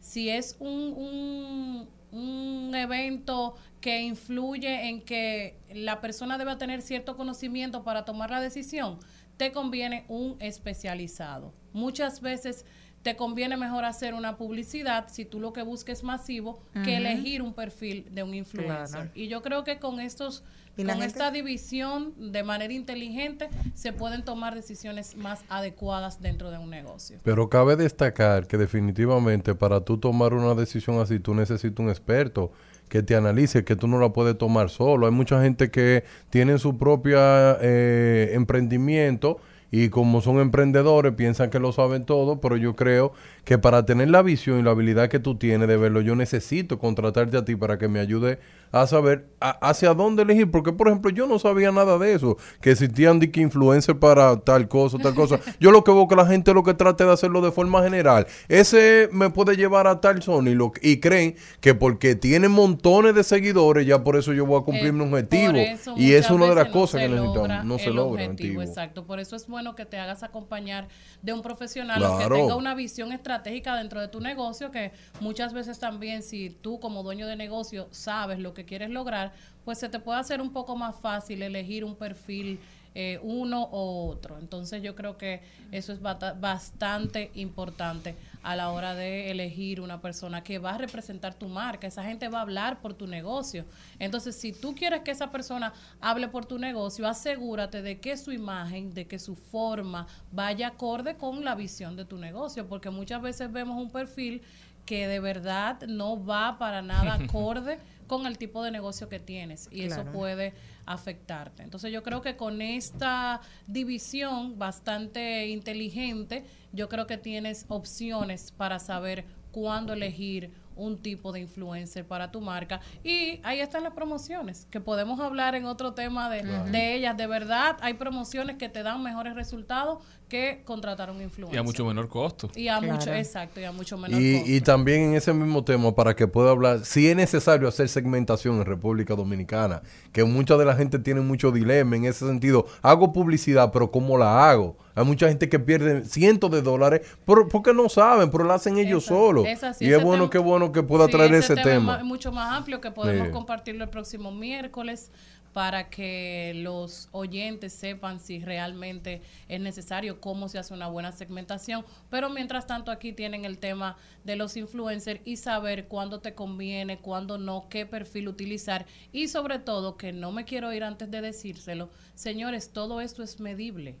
Si es un, un, evento que influye en que la persona deba tener cierto conocimiento para tomar la decisión, te conviene un especializado. Muchas veces te conviene mejor hacer una publicidad si tú lo que busques masivo que elegir un perfil de un influencer. Y yo creo que con estos con esta división de manera inteligente se pueden tomar decisiones más adecuadas dentro de un negocio. Pero cabe destacar que definitivamente para tú tomar una decisión así tú necesitas un experto que te analice, que tú no la puedes tomar solo. Hay mucha gente que tiene su propio eh, emprendimiento y como son emprendedores piensan que lo saben todo, pero yo creo que para tener la visión y la habilidad que tú tienes de verlo, yo necesito contratarte a ti para que me ayude a saber a- hacia dónde elegir, porque por ejemplo yo no sabía nada de eso, que existían de que influencer para tal cosa, tal cosa. Yo lo que veo que la gente lo que trate de hacerlo de forma general, ese me puede llevar a tal zona y, lo, y creen que porque tiene montones de seguidores ya por eso yo voy a cumplir mi Eh, objetivo por eso y es una de las no cosas que necesitamos, no se logra. objetivo, antiguo. Exacto, por eso es bueno que te hagas acompañar de un profesional que tenga una visión estratégica dentro de tu negocio, que muchas veces también si tú como dueño de negocio sabes lo que quieres lograr, pues se te puede hacer un poco más fácil elegir un perfil eh, uno o otro. Entonces yo creo que eso es bastante importante a la hora de elegir una persona que va a representar tu marca. Esa gente va a hablar por tu negocio. Entonces, si tú quieres que esa persona hable por tu negocio, asegúrate de que su imagen, de que su forma vaya acorde con la visión de tu negocio, porque muchas veces vemos un perfil que de verdad no va para nada acorde con el tipo de negocio que tienes y eso puede afectarte. Entonces yo creo que con esta división bastante inteligente, yo creo que tienes opciones para saber cuándo elegir un tipo de influencer para tu marca. Y ahí están las promociones, que podemos hablar en otro tema de, de ellas. De verdad, hay promociones que te dan mejores resultados que contratar un influencer. Y a mucho menor costo. Y a Claro. mucho, exacto, y a mucho menor Y, costo. y también en ese mismo tema, para que pueda hablar, si es necesario hacer segmentación en República Dominicana, que mucha de la gente tiene mucho dilema en ese sentido. Hago publicidad, pero ¿cómo la hago? Hay mucha gente que pierde cientos de dólares por- porque no saben, pero lo hacen ellos Esa- solos. esa sí, y es bueno, tema- qué bueno que pueda Sí, traer ese, es tema. ma- mucho más amplio que podemos Sí. compartirlo el próximo miércoles para que los oyentes sepan si realmente es necesario, cómo se hace una buena segmentación. Pero mientras tanto aquí tienen el tema de los influencers y saber cuándo te conviene, cuándo no, qué perfil utilizar y sobre todo, que no me quiero ir antes de decírselo, señores, todo esto es medible.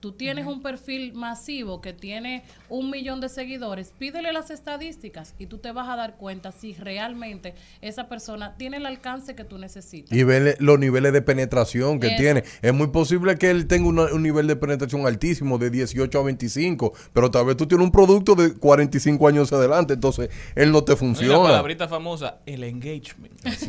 Tú tienes un perfil masivo que tiene un millón de seguidores, pídele las estadísticas y tú te vas a dar cuenta si realmente esa persona tiene el alcance que tú necesitas. Y ver los niveles de penetración que Eso. tiene. Es muy posible que él tenga una- un nivel de penetración altísimo de 18 a 25, pero tal vez tú tienes un producto de 45 años adelante, entonces él no te y la funciona. palabrita famosa, el engagement. Eso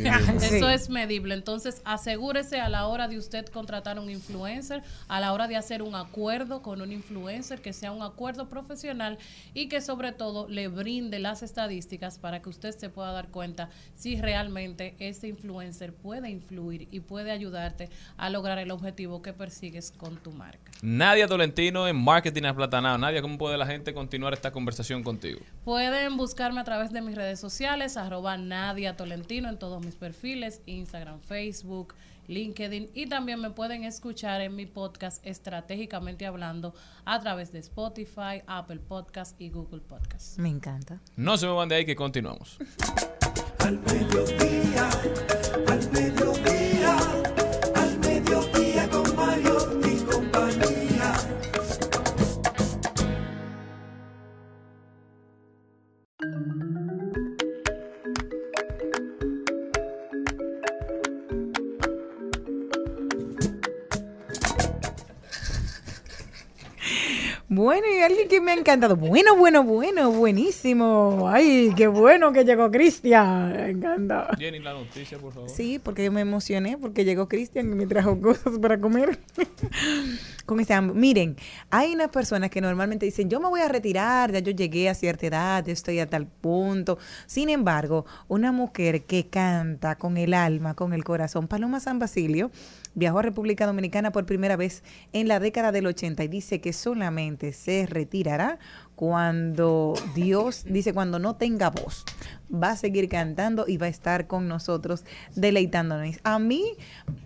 Sí. es medible. Entonces, asegúrese a la hora de usted contratar un influencer, a la hora de hacer un acuerdo con un influencer, que sea un acuerdo profesional y que sobre todo le brinde las estadísticas para que usted se pueda dar cuenta si realmente ese influencer puede influir y puede ayudarte a lograr el objetivo que persigues con tu marca. Nadia Tolentino en Marketing Aplatanado. Nadia, ¿cómo puede la gente continuar esta conversación contigo? Pueden buscarme a través de mis redes sociales, arroba Nadia Tolentino en todos mis perfiles, Instagram, Facebook, LinkedIn y también me pueden escuchar en mi podcast Estratégicamente Hablando a través de Spotify, Apple Podcast y Google Podcast. Me encanta. No se me van de ahí que continuamos. Al mediodía, al mediodía, Bueno, y alguien que me ha encantado. Bueno, bueno, bueno, buenísimo. Ay, qué bueno que llegó Cristian. Me encanta. Jenny, la noticia, por favor. Sí, porque yo me emocioné porque llegó Cristian y me trajo cosas para comer. Con ese hambre. Miren, hay unas personas que normalmente dicen, yo me voy a retirar, ya yo llegué a cierta edad, estoy a tal punto. Sin embargo, una mujer que canta con el alma, con el corazón, Paloma San Basilio, viajó a República Dominicana por primera vez en la década del 80 y dice que solamente se retirará cuando Dios, dice, cuando no tenga voz, va a seguir cantando y va a estar con nosotros deleitándonos. A mí,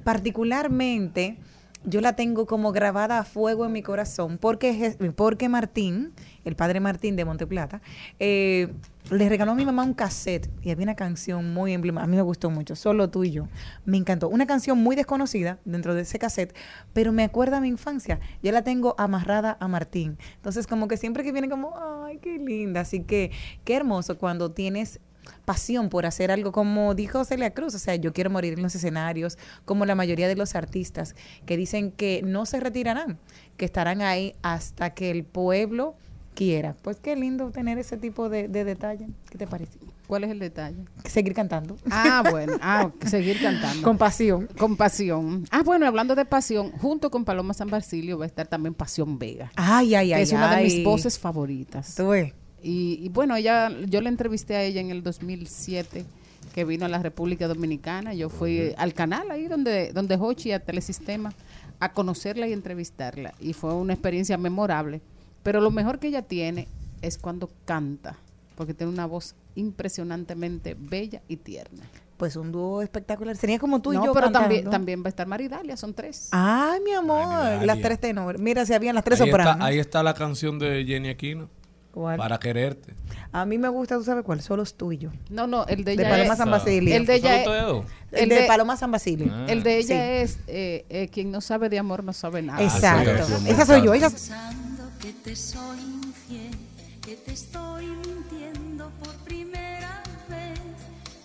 particularmente, yo la tengo como grabada a fuego en mi corazón porque, porque Martín, el padre Martín de Monteplata, eh, le regaló a mi mamá un cassette y había una canción muy emblemática. A mí me gustó mucho, solo tú y yo. Me encantó. Una canción muy desconocida dentro de ese cassette, pero me acuerda a mi infancia. Yo la tengo amarrada a Martín. Entonces, como que siempre que viene, como, ay, qué linda. Así que, qué hermoso cuando tienes pasión por hacer algo como dijo Celia Cruz, o sea, yo quiero morir en los escenarios, como la mayoría de los artistas que dicen que no se retirarán, que estarán ahí hasta que el pueblo quiera. Pues qué lindo tener ese tipo de, de detalle. ¿Qué te parece? ¿Cuál es el detalle? Seguir cantando. Ah, bueno, ah, seguir cantando. Con pasión. Con pasión. Ah, bueno, hablando de pasión, junto con Paloma San Basilio va a estar también Pasión Vega. Ay, ay, que ay. es una de ay. mis voces favoritas. Tú ves. Y, y bueno, ella, yo la entrevisté a ella en el 2007, que vino a la República Dominicana. Yo fui al canal ahí donde, donde Hochi, a Telesistema, a conocerla y entrevistarla. Y fue una experiencia memorable. Pero lo mejor que ella tiene es cuando canta, porque tiene una voz impresionantemente bella y tierna. Pues un dúo espectacular. Sería como tú y no, yo pero cantando. también, también va a estar Maridalia, son tres. Ay, mi amor. Las tres tenores. Mira, si habían las tres ahí, sopranos. está, ahí está la canción de Jenny Aquino. ¿Cuál? Para quererte. A mí me gusta, ¿tú sabes cuál? Solo es tuyo. No, no, el de De ella Paloma es, San Basilio. el de ella es-. El de, de- Paloma San Basilio. Ah. el de ella Sí. es eh, eh, quien no sabe de amor no sabe nada. Exacto. Ah, sí, sí, esa soy yo. Esa, Pensando que te soy infiel, que te estoy mintiendo por primera vez.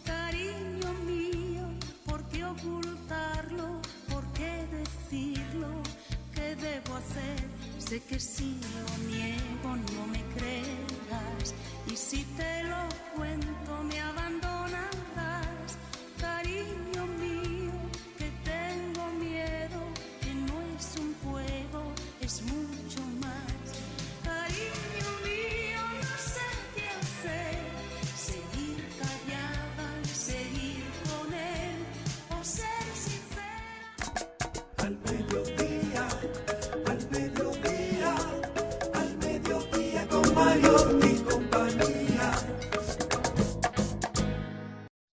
Cariño mío, ¿por qué ocultarlo? ¿Por qué decirlo? ¿Qué debo hacer? Sé que si lo niego no me creerás. Y si te lo cuento me abandonarás.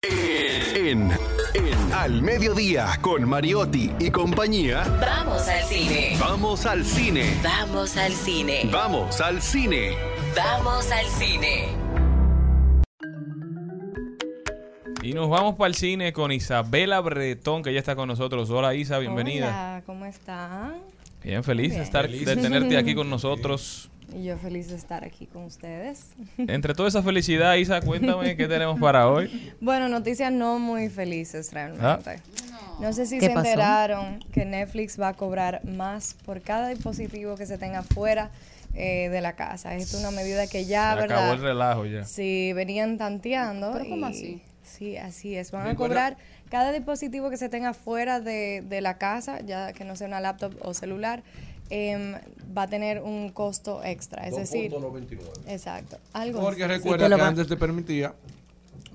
En, en Al Mediodía con Mariotti y compañía. Vamos al cine. Vamos al cine. Vamos al cine. Vamos al cine. Vamos al cine. Y nos vamos para el cine con Isabela Bretón, que ya está con nosotros. Hola Isa, bienvenida. Hola, ¿cómo están? Bien, feliz de Bien. estar, de tenerte aquí con nosotros. Y yo feliz de estar aquí con ustedes. Entre toda esa felicidad, Isa, cuéntame qué tenemos para hoy. Bueno, noticias no muy felices realmente. No sé si ¿Qué se pasó? enteraron que Netflix va a cobrar más por cada dispositivo que se tenga fuera eh, de la casa. Es una medida que ya, Se ¿verdad? acabó el relajo ya. Sí, venían tanteando. ¿Pero cómo y- así? Sí, así es. Van a cobrar cada dispositivo que se tenga fuera de, de la casa, ya que no sea una laptop o celular, em, va a tener un costo extra. Es decir, 2.99. exacto. Algo Porque así. recuerda que antes te permitía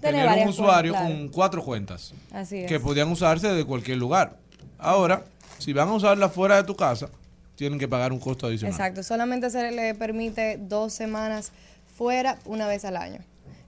Tener tener un usuario cuentas, con cuatro cuentas Así es. que podían usarse de cualquier lugar. Ahora, si van a usarla fuera de tu casa, tienen que pagar un costo adicional. Exacto, solamente se le permite dos semanas fuera una vez al año.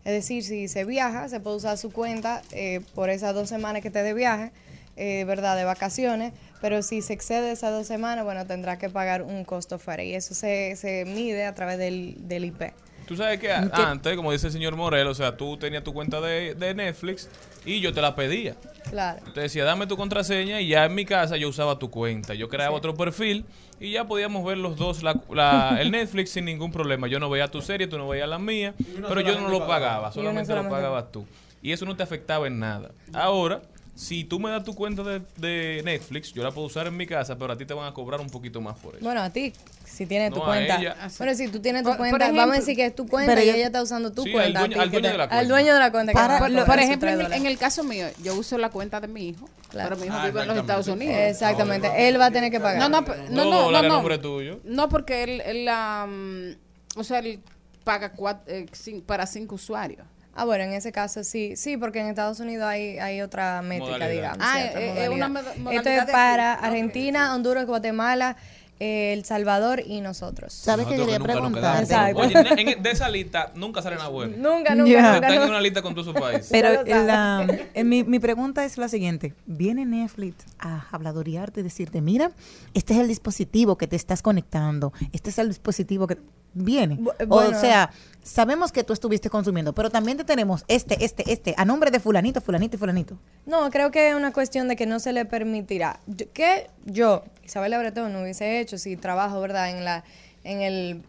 Es decir, si se viaja, se puede usar su cuenta eh, por esas dos semanas que esté de viaje, eh, ¿verdad? De vacaciones, pero si se excede esas dos semanas, bueno, tendrá que pagar un costo fuera y eso se, se mide a través del, del IP. Tú sabes que antes, como dice el señor Morel, o sea, tú tenías tu cuenta de, de Netflix y yo te la pedía. Claro. Te decía, dame tu contraseña y ya en mi casa yo usaba tu cuenta. Yo creaba otro perfil y ya podíamos ver los dos la, la- el Netflix sin ningún problema. Yo no veía tu serie, tú no veías la mía, pero yo no lo pagaba, solamente lo solamente- pagabas tú. Y eso no te afectaba en nada. Ahora, si tú me das tu cuenta de, de Netflix, yo la puedo usar en mi casa, pero a ti te van a cobrar un poquito más por eso. Bueno, a ti, si tienes tu No, cuenta. ella. Bueno, si tú tienes tu Por- por cuenta, vamos a decir que es tu cuenta Pero y yo- ella está usando tu Sí, al cuenta. dueño- al dueño te- de la Al cuenta. dueño de la cuenta. Para- Por, ejemplo, en en el caso mío, yo uso la cuenta de mi hijo, Claro. pero mi hijo Ah, vive en los exactamente. Estados Unidos. Exactamente, él va a tener que pagar. No, no, no, no, no, no. tuyo. No, porque él, él la, mm, o sea, él paga cuat- eh, cin- para cinco usuarios. Ah, bueno, en ese caso sí, sí, porque en Estados Unidos hay, hay otra métrica, Modalidad. digamos. Ah, eh, eh, una modalidad. moda- Esto es para. Ok, Argentina, Honduras, Guatemala, eh, El Salvador y nosotros. ¿Sabes qué quería preguntar? Exacto. Oye, en- de esa lista nunca sale nada bueno. Nunca, nunca, Ya. nunca. Están en una lista con todos sus países. Pero la- eh, mi, mi pregunta es la siguiente. ¿Viene Netflix a habladorearte y decirte, mira, este es el dispositivo que te estás conectando, este es el dispositivo que viene? Bu- o sea, sabemos que tú estuviste consumiendo, pero también te tenemos este, este, este, a nombre de fulanito, fulanito y fulanito. No, creo que es una cuestión de que no se le permitirá. ¿Qué yo, Isabel Bretón, no hubiese hecho si trabajo, ¿verdad?, en la en el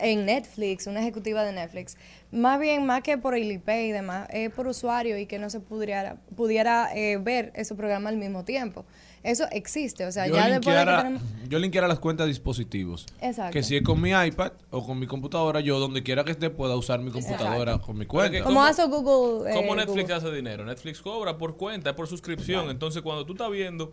en Netflix, una ejecutiva de Netflix, más bien más que por el IP y demás, es por usuario y que no se pudiera pudiera eh, ver ese programa al mismo tiempo. Eso existe, o sea, yo, ya después de que linkeara, tenemos yo linkeara las cuentas de dispositivos. Exacto. Que si es con mi iPad o con mi computadora, yo donde quiera que esté pueda usar mi computadora con mi cuenta. como hace Google, eh, ¿Cómo Netflix Google. hace dinero? Netflix cobra por cuenta, por suscripción. Entonces, cuando tú estás viendo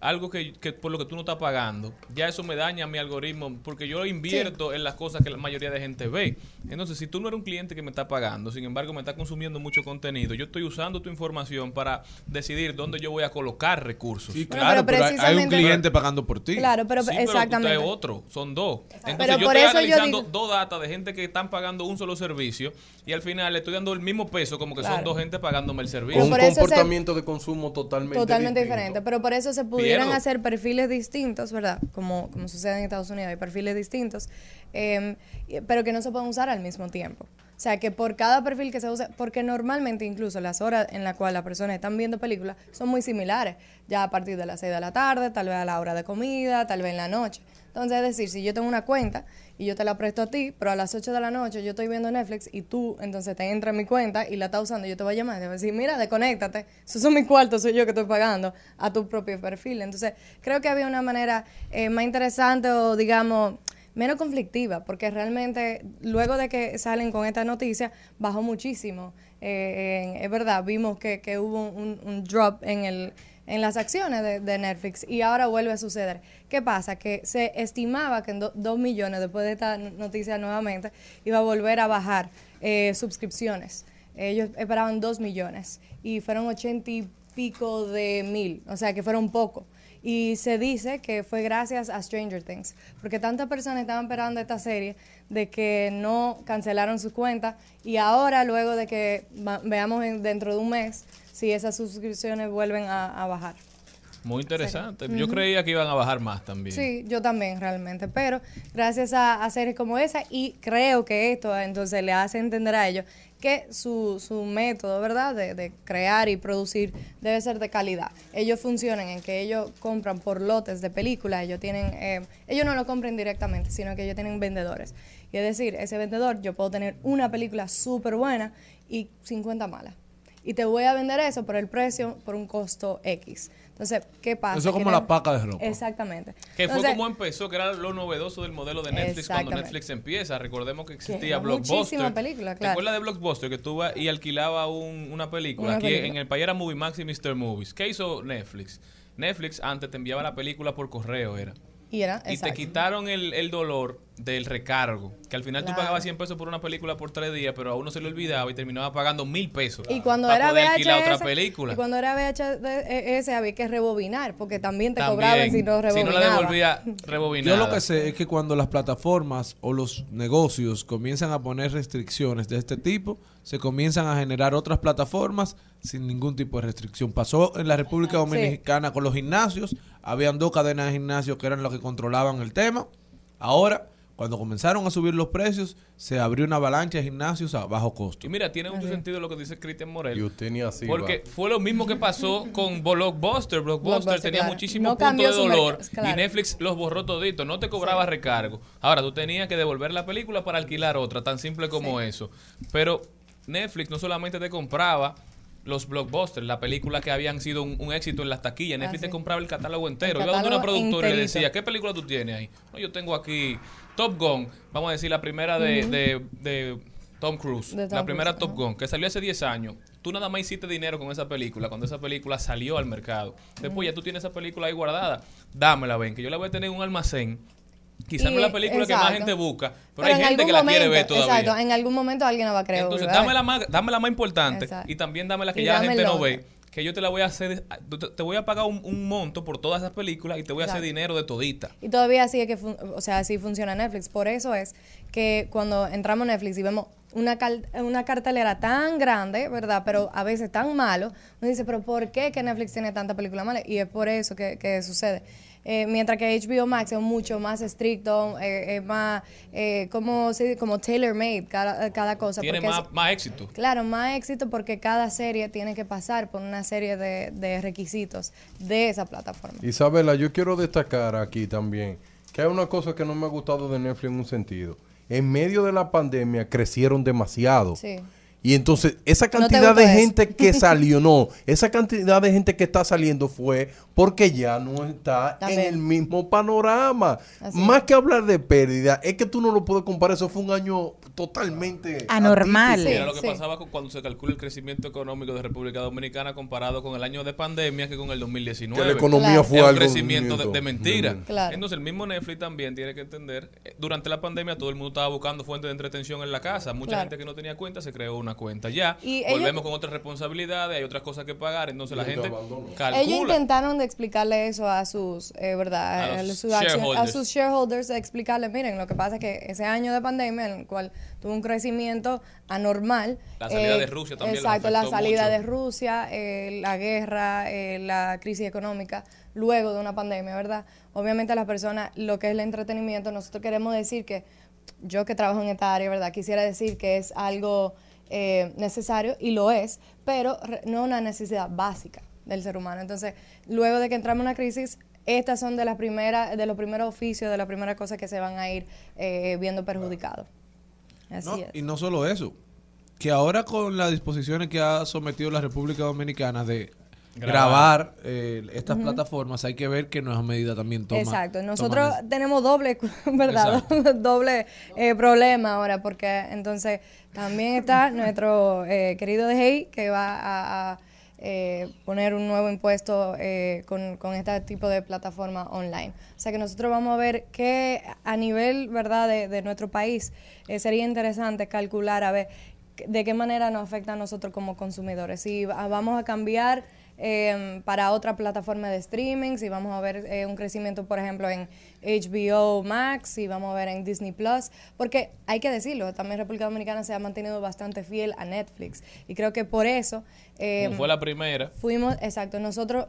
algo que, que por lo que tú no estás pagando, ya eso me daña mi algoritmo porque yo invierto en las cosas que la mayoría de gente ve. Entonces, si tú no eres un cliente que me está pagando, sin embargo, me está consumiendo mucho contenido, yo estoy usando tu información para decidir dónde yo voy a colocar recursos. Sí, Bueno, claro, pero pero, hay- hay un cliente pagando por ti. Claro, pero Sí, pero exactamente. es otro, son dos. Entonces Pero yo por estoy eso yo analizando digo- dos datas de gente que están pagando un solo servicio y al final le estoy dando el mismo peso como que son dos gente pagándome el servicio. Con un se- comportamiento de consumo totalmente, Totalmente diferente, pero por eso se pudieran hacer perfiles distintos, ¿verdad? Como, como sucede en Estados Unidos, hay perfiles distintos, eh, y- pero que no se pueden usar al mismo tiempo. O sea, que por cada perfil que se use, porque normalmente incluso las horas en las cuales las personas están viendo películas son muy similares, ya a partir de las 6 de la tarde, tal vez a la hora de comida, tal vez en la noche. Entonces, es decir, si yo tengo una cuenta y yo te la presto a ti, pero a las 8 de la noche yo estoy viendo Netflix y tú entonces te entra en mi cuenta y la estás usando, yo te voy a llamar te voy a decir, mira, desconéctate, esos son mis cuartos, soy yo que estoy pagando a tu propio perfil. Entonces, creo que había una manera eh, más interesante o, digamos, menos conflictiva, porque realmente luego de que salen con esta noticia, bajó muchísimo. Eh, en- es verdad, vimos que, que hubo un drop en el en las acciones de, Netflix y ahora vuelve a suceder. ¿Qué pasa? Que se estimaba que en do- dos millones, después de esta noticia nuevamente, iba a volver a bajar eh, suscripciones. Ellos esperaban dos millones y fueron ochenta y pico de mil, o sea que fueron poco. Y se dice que fue gracias a Stranger Things, porque tantas personas estaban esperando esta serie de que no cancelaron su cuenta y ahora luego de que veamos en- dentro de un mes si esas suscripciones vuelven a, a bajar. Muy interesante. Yo creía que iban a bajar más también. Sí, yo también realmente, pero gracias a, a series como esa y creo que esto entonces le hace entender a ellos que su, su método, ¿verdad?, de, de crear y producir debe ser de calidad. Ellos funcionan en que ellos compran por lotes de películas, ellos tienen, eh, ellos no lo compran directamente, sino que ellos tienen vendedores. Y es decir, ese vendedor, yo puedo tener una película súper buena y 50 malas. Y te voy a vender eso por el precio, por un costo X. Entonces, ¿qué pasa? Eso es Que como la paca de ropa. Exactamente. Que fue como empezó, que era lo novedoso del modelo de Netflix cuando. Netflix empieza. Recordemos que existía era Blockbuster. muchísima película, ¿Te claro. acuerdas de Blockbuster que tú ibas y alquilaba un- una película? Una Aquí película. en el país era Movie Max y Mr. Movies. ¿Qué hizo Netflix? Netflix antes te enviaba la película por correo, era. Y era, Y te quitaron el, el dolor del recargo. Que al final tú Claro. pagabas 100 pesos por una película por tres días, pero a uno se le olvidaba y terminaba pagando mil pesos. Y cuando para era poder alquilar VHS, otra película. y cuando era VHS había que rebobinar, porque también te También, cobraban si no si rebobinaba. no la devolvía rebobinada. Yo lo que sé es que cuando las plataformas o los negocios comienzan a poner restricciones de este tipo, se comienzan a generar otras plataformas sin ningún tipo de restricción. Pasó en la República Dominicana con los gimnasios, habían dos cadenas de gimnasios que eran los que controlaban el tema. Ahora, cuando comenzaron a subir los precios, se abrió una avalancha de gimnasios a bajo costo. Y mira, tiene mucho sentido lo que dice Cristian Morel. Y usted ni así Porque va. fue lo mismo que pasó con Blockbuster. Blockbuster Blockbuster, tenía claro. muchísimo No punto cambió de dolor claro. y Netflix los borró todito. No te cobraba recargo. Ahora, tú tenías que devolver la película para alquilar otra, tan simple como eso. Pero Netflix no solamente te compraba los blockbusters, las películas que habían sido un, un éxito en las taquillas. Netflix sí. te compraba el catálogo entero. El Iba una productora y le decía, ¿qué película tú tienes ahí? No, yo tengo aquí Top Gun, vamos a decir la primera de, de- de Tom Cruise, Tom la primera Cruise, Top Gun, que salió hace 10 años. Tú nada más hiciste dinero con esa película cuando esa película salió al mercado. Después ya tú tienes esa película ahí guardada. Dámela, ven, que yo la voy a tener en un almacén. Quizás no es la película que más gente busca, pero, Pero hay en gente que la quiere ver todavía. Exacto, en algún momento alguien la va a creer. Entonces, dame la, más, dame la más importante Exacto. y también dame la que Y ya la gente no ve. Que yo te la voy a hacer, te, voy a pagar un, un monto por todas esas películas y te voy a hacer dinero de todita. Y todavía así es que, fun- o sea, así funciona Netflix. Por eso es que cuando entramos a Netflix y vemos una, cal- una cartelera tan grande, ¿verdad? Pero a veces tan malo, uno dice, pero ¿por qué que Netflix tiene tanta película mala? Y es por eso que, que sucede. Eh, mientras que HBO Max es mucho más estricto, eh, es más, eh, como, se dice? como tailor-made cada, cada cosa. Tiene porque es- más, más éxito. Claro, más éxito porque cada serie tiene que pasar por una serie de, de requisitos de esa plataforma. Isabela, yo quiero destacar aquí también Que hay una cosa que no me ha gustado de Netflix en un sentido. En medio de la pandemia crecieron demasiado. Sí. Y entonces, esa cantidad de eso. gente que salió, no, esa cantidad de gente que está saliendo fue porque ya no está También. en el mismo panorama. Así Más que hablar de pérdida, es que tú no lo puedes comparar. Eso fue un año totalmente Anormal. Sí, era lo que pasaba cuando se calcula el crecimiento económico de República Dominicana comparado con el año de pandemia que con el 2019. Que la economía Claro. fue Era un algo crecimiento de, mentira. Mm. Claro. Entonces el mismo Netflix también tiene que entender, eh, durante la pandemia todo el mundo estaba buscando fuentes de entretención en la casa. Mucha Claro. gente que no tenía cuenta se creó una cuenta ya. Y Volvemos ellos- con otras responsabilidades, hay otras cosas que pagar, entonces la gente abandonó. calcula. Ellos intentaron de explicarle eso a sus, eh, ¿verdad? A los sus a shareholders. sus shareholders, de explicarle, miren, lo que pasa es que ese año de pandemia en el cual tuvo un crecimiento anormal. La salida de Rusia también Exacto, la salida mucho. de Rusia, eh, la guerra, eh, la crisis económica, luego de una pandemia, ¿verdad? Obviamente las personas, lo que es el entretenimiento, nosotros queremos decir que yo que trabajo en esta área, ¿verdad? Quisiera decir que es algo eh, necesario y lo es, pero no una necesidad básica del ser humano. Entonces, luego de que entramos en una crisis, estas son de las primeras, de los primeros oficios, de las primeras cosas que se van a ir eh, viendo perjudicados. Así No, es. y no solo eso, que ahora con las disposiciones que ha sometido la República Dominicana de Grabar. grabar, eh, estas plataformas, hay que ver que nuestra medida también toma. Exacto, nosotros tenemos doble, ¿verdad? doble eh, problema ahora, porque entonces también está nuestro eh, querido DGI que va a, a, eh, poner un nuevo impuesto eh, con, con este tipo de plataforma online. O sea que nosotros vamos a ver que a nivel, ¿verdad?, de, de nuestro país eh, sería interesante calcular a ver de qué manera nos afecta a nosotros como consumidores. Si va- vamos a cambiar eh, para otra plataforma de streaming, si vamos a ver eh, un crecimiento, por ejemplo, en HBO Max, si vamos a ver en Disney Plus, porque hay que decirlo, también República Dominicana se ha mantenido bastante fiel a Netflix y creo que por eso eh, Como fue la primera. fuimos, exacto, nosotros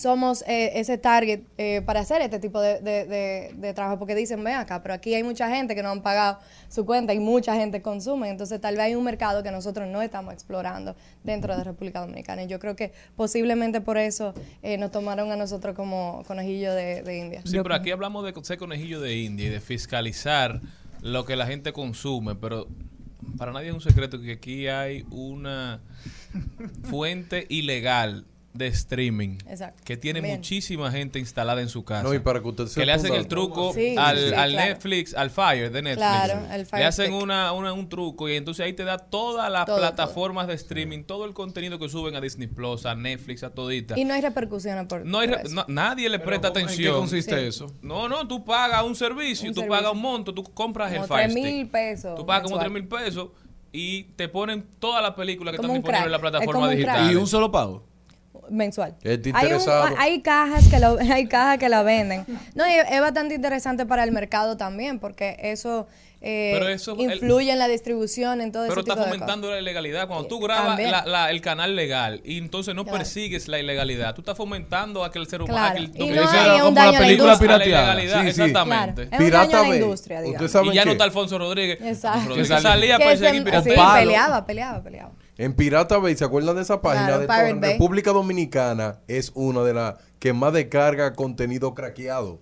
somos eh, ese target eh, para hacer este tipo de, de- de- de trabajo, porque dicen, ven acá, pero aquí hay mucha gente que no han pagado su cuenta y mucha gente consume, entonces tal vez hay un mercado que nosotros no estamos explorando dentro de República Dominicana. Y yo creo que posiblemente por eso eh, nos tomaron a nosotros como conejillo de, de India. Sí, pero aquí hablamos de ser conejillo de India y de fiscalizar lo que la gente consume, pero para nadie es un secreto que aquí hay una fuente ilegal de streaming Exacto. que tiene Bien. muchísima gente instalada en su casa. No, y para que usted se que le hacen el truco Sí, al, sí, al claro. Netflix, al Fire de Netflix. Claro, el Fire le hacen una, una- un truco y entonces ahí te da todas las Todo, plataformas de streaming, todo el contenido que suben a Disney Plus, a Netflix, a todita. Y no hay repercusiones por No hay re- no- nadie le presta ¿cómo- en qué atención. consiste Sí. eso? No, no, tú pagas un servicio, Un tú servicio. pagas un monto, tú compras Como el Fire tres Stick. mil pesos. Tú pagas como mensual. 3 mil pesos y te ponen todas las películas que Como están disponibles en la plataforma digital. ¿Y un solo pago? Mensual. Está Hay, un- hay cajas que lo, hay cajas que la venden. No, y es bastante interesante para el mercado también, porque eso, eh, Pero eso, el- influye en la distribución, en todo Pero está fomentando la ilegalidad. Cuando tú grabas la- la- el canal legal y entonces no Claro. persigues la ilegalidad, tú estás fomentando a que el ser humano. Claro. el Y no, y es un como daño la a la película la pirateada. Sí, sí. exactamente. Claro. Es un daño a la industria, digamos. ¿Usted sabe Y ya no está Alfonso Rodríguez. Exacto. Rodríguez salía a perseguir piratería. peleaba, peleaba, peleaba. En Pirata Bay, ¿se acuerdan de esa página Claro, de Pirate torrent? Bay. República Dominicana es una de las que más descarga contenido craqueado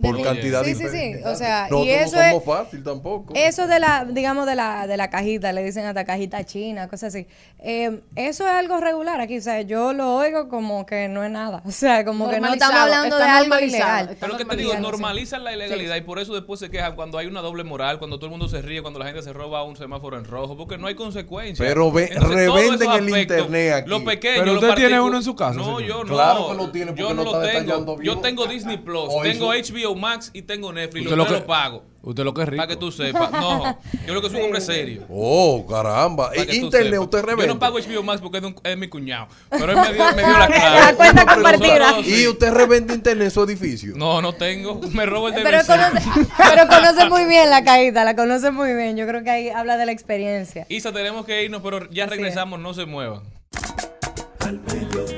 por cantidad Sí, de sí, sí. O sea, no, y no eso somos es- fácil tampoco. Eso de la, digamos, de la, de la cajita, le dicen hasta cajita china, cosas así. Eh, eso es algo regular aquí, o sea, yo lo oigo como que no es nada. O sea, como que no estamos hablando de algo ilegal. Pero que te digo, sí. normalizan la ilegalidad y por eso después se quejan cuando hay una doble moral, cuando todo el mundo se ríe, cuando la gente se roba un semáforo en rojo, porque no hay consecuencias. Pero ve- Entonces, revenden el internet aquí. Los pequeños, Pero usted tiene uno en su casa, No, señor. yo no. Claro que lo tiene, Yo porque no no lo está tengo. Yo tengo Disney Plus, O tengo eso- HBO Max y tengo Netflix. Usted Lo, que- lo pago. Usted lo que es rico. Para que tú sepas. No, yo lo que soy un hombre serio. Oh, caramba. Para que tú Internet, usted revende. Yo no pago HBO Max porque es, un- es mi cuñado. Pero él me dio, me dio la clave. La cuenta Nosotros compartida. dos, ¿Y usted revende internet en su edificio? No, no tengo. Me robo el de Pero conoce, pero conoce muy bien la cajita, la conoce muy bien. Yo creo que ahí habla de la experiencia. Isa, tenemos que irnos, pero ya Así es. regresamos, no se muevan. Al mediodía,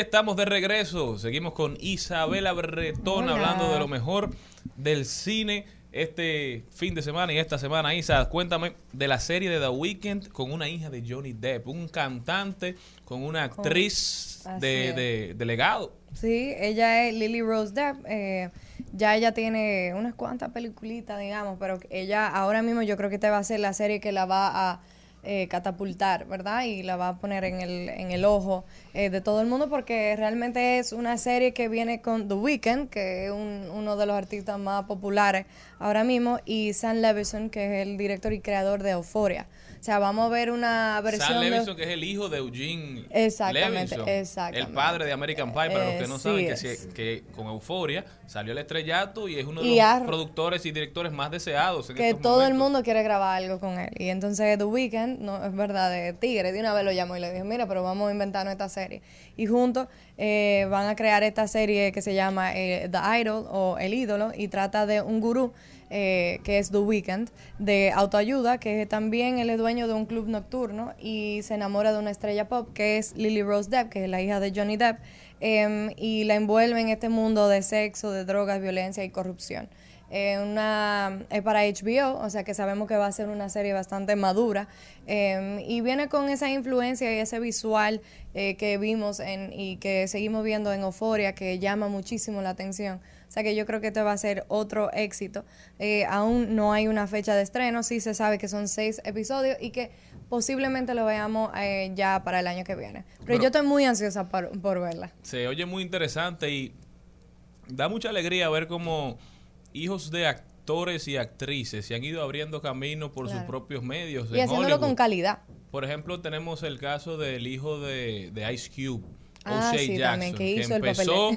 estamos de regreso. Seguimos con Isabela Bretón Hola. hablando de lo mejor del cine este fin de semana y esta semana, Isa, cuéntame de la serie de The Weeknd con una hija de Johnny Depp, un cantante con una actriz Así de, de, de legado. Sí, ella es Lily Rose Depp. eh, ya ella tiene unas cuantas peliculitas, digamos, pero ella ahora mismo yo creo que te va a ser la serie que la va a eh, catapultar, ¿verdad? Y la va a poner en el, en el ojo eh, de todo el mundo porque realmente es una serie que viene con The Weeknd, que es un- uno de los artistas más populares ahora mismo, y Sam Levinson, que es el director y creador de Euphoria. O sea, vamos a ver una versión Sam de... Levinson, que es el hijo de Eugene Exactamente, Levinson, exactamente. el padre de American Pie, para los que Eh, no sí saben, que, si- que con Euforia salió el estrellato y es uno de Y los productores y directores más deseados. En que todo el mundo quiere grabar algo con él. Y entonces The Weeknd, no es verdad, de Tigre, de una vez lo llamó y le dijo, mira, pero vamos a inventarnos esta serie. Y juntos eh, van a crear esta serie que se llama eh, The Idol o El Ídolo y trata de un gurú eh, que es The Weeknd, de autoayuda, que también él es dueño de un club nocturno y se enamora de una estrella pop que es Lily Rose Depp, que es la hija de Johnny Depp, em, y la envuelve en este mundo de sexo, de drogas, violencia y corrupción. Eh, una, es para HBO, o sea que sabemos que va a ser una serie bastante madura eh, y viene con esa influencia y ese visual eh, que vimos en, y que seguimos viendo en Euphoria que llama muchísimo la atención. O sea que yo creo que este va a ser otro éxito. Eh, aún no hay una fecha de estreno, sí se sabe que son seis episodios y que posiblemente lo veamos eh, ya para el año que viene. Pero, Pero- yo estoy muy ansiosa por, por verla. Se oye muy interesante y da mucha alegría ver cómo hijos de actores y actrices se han ido abriendo camino por sus propios medios. Y en haciéndolo con calidad. Por ejemplo, tenemos el caso del hijo de, de Ice Cube, Ah, O'Shea sí, Jackson, también, que hizo empezó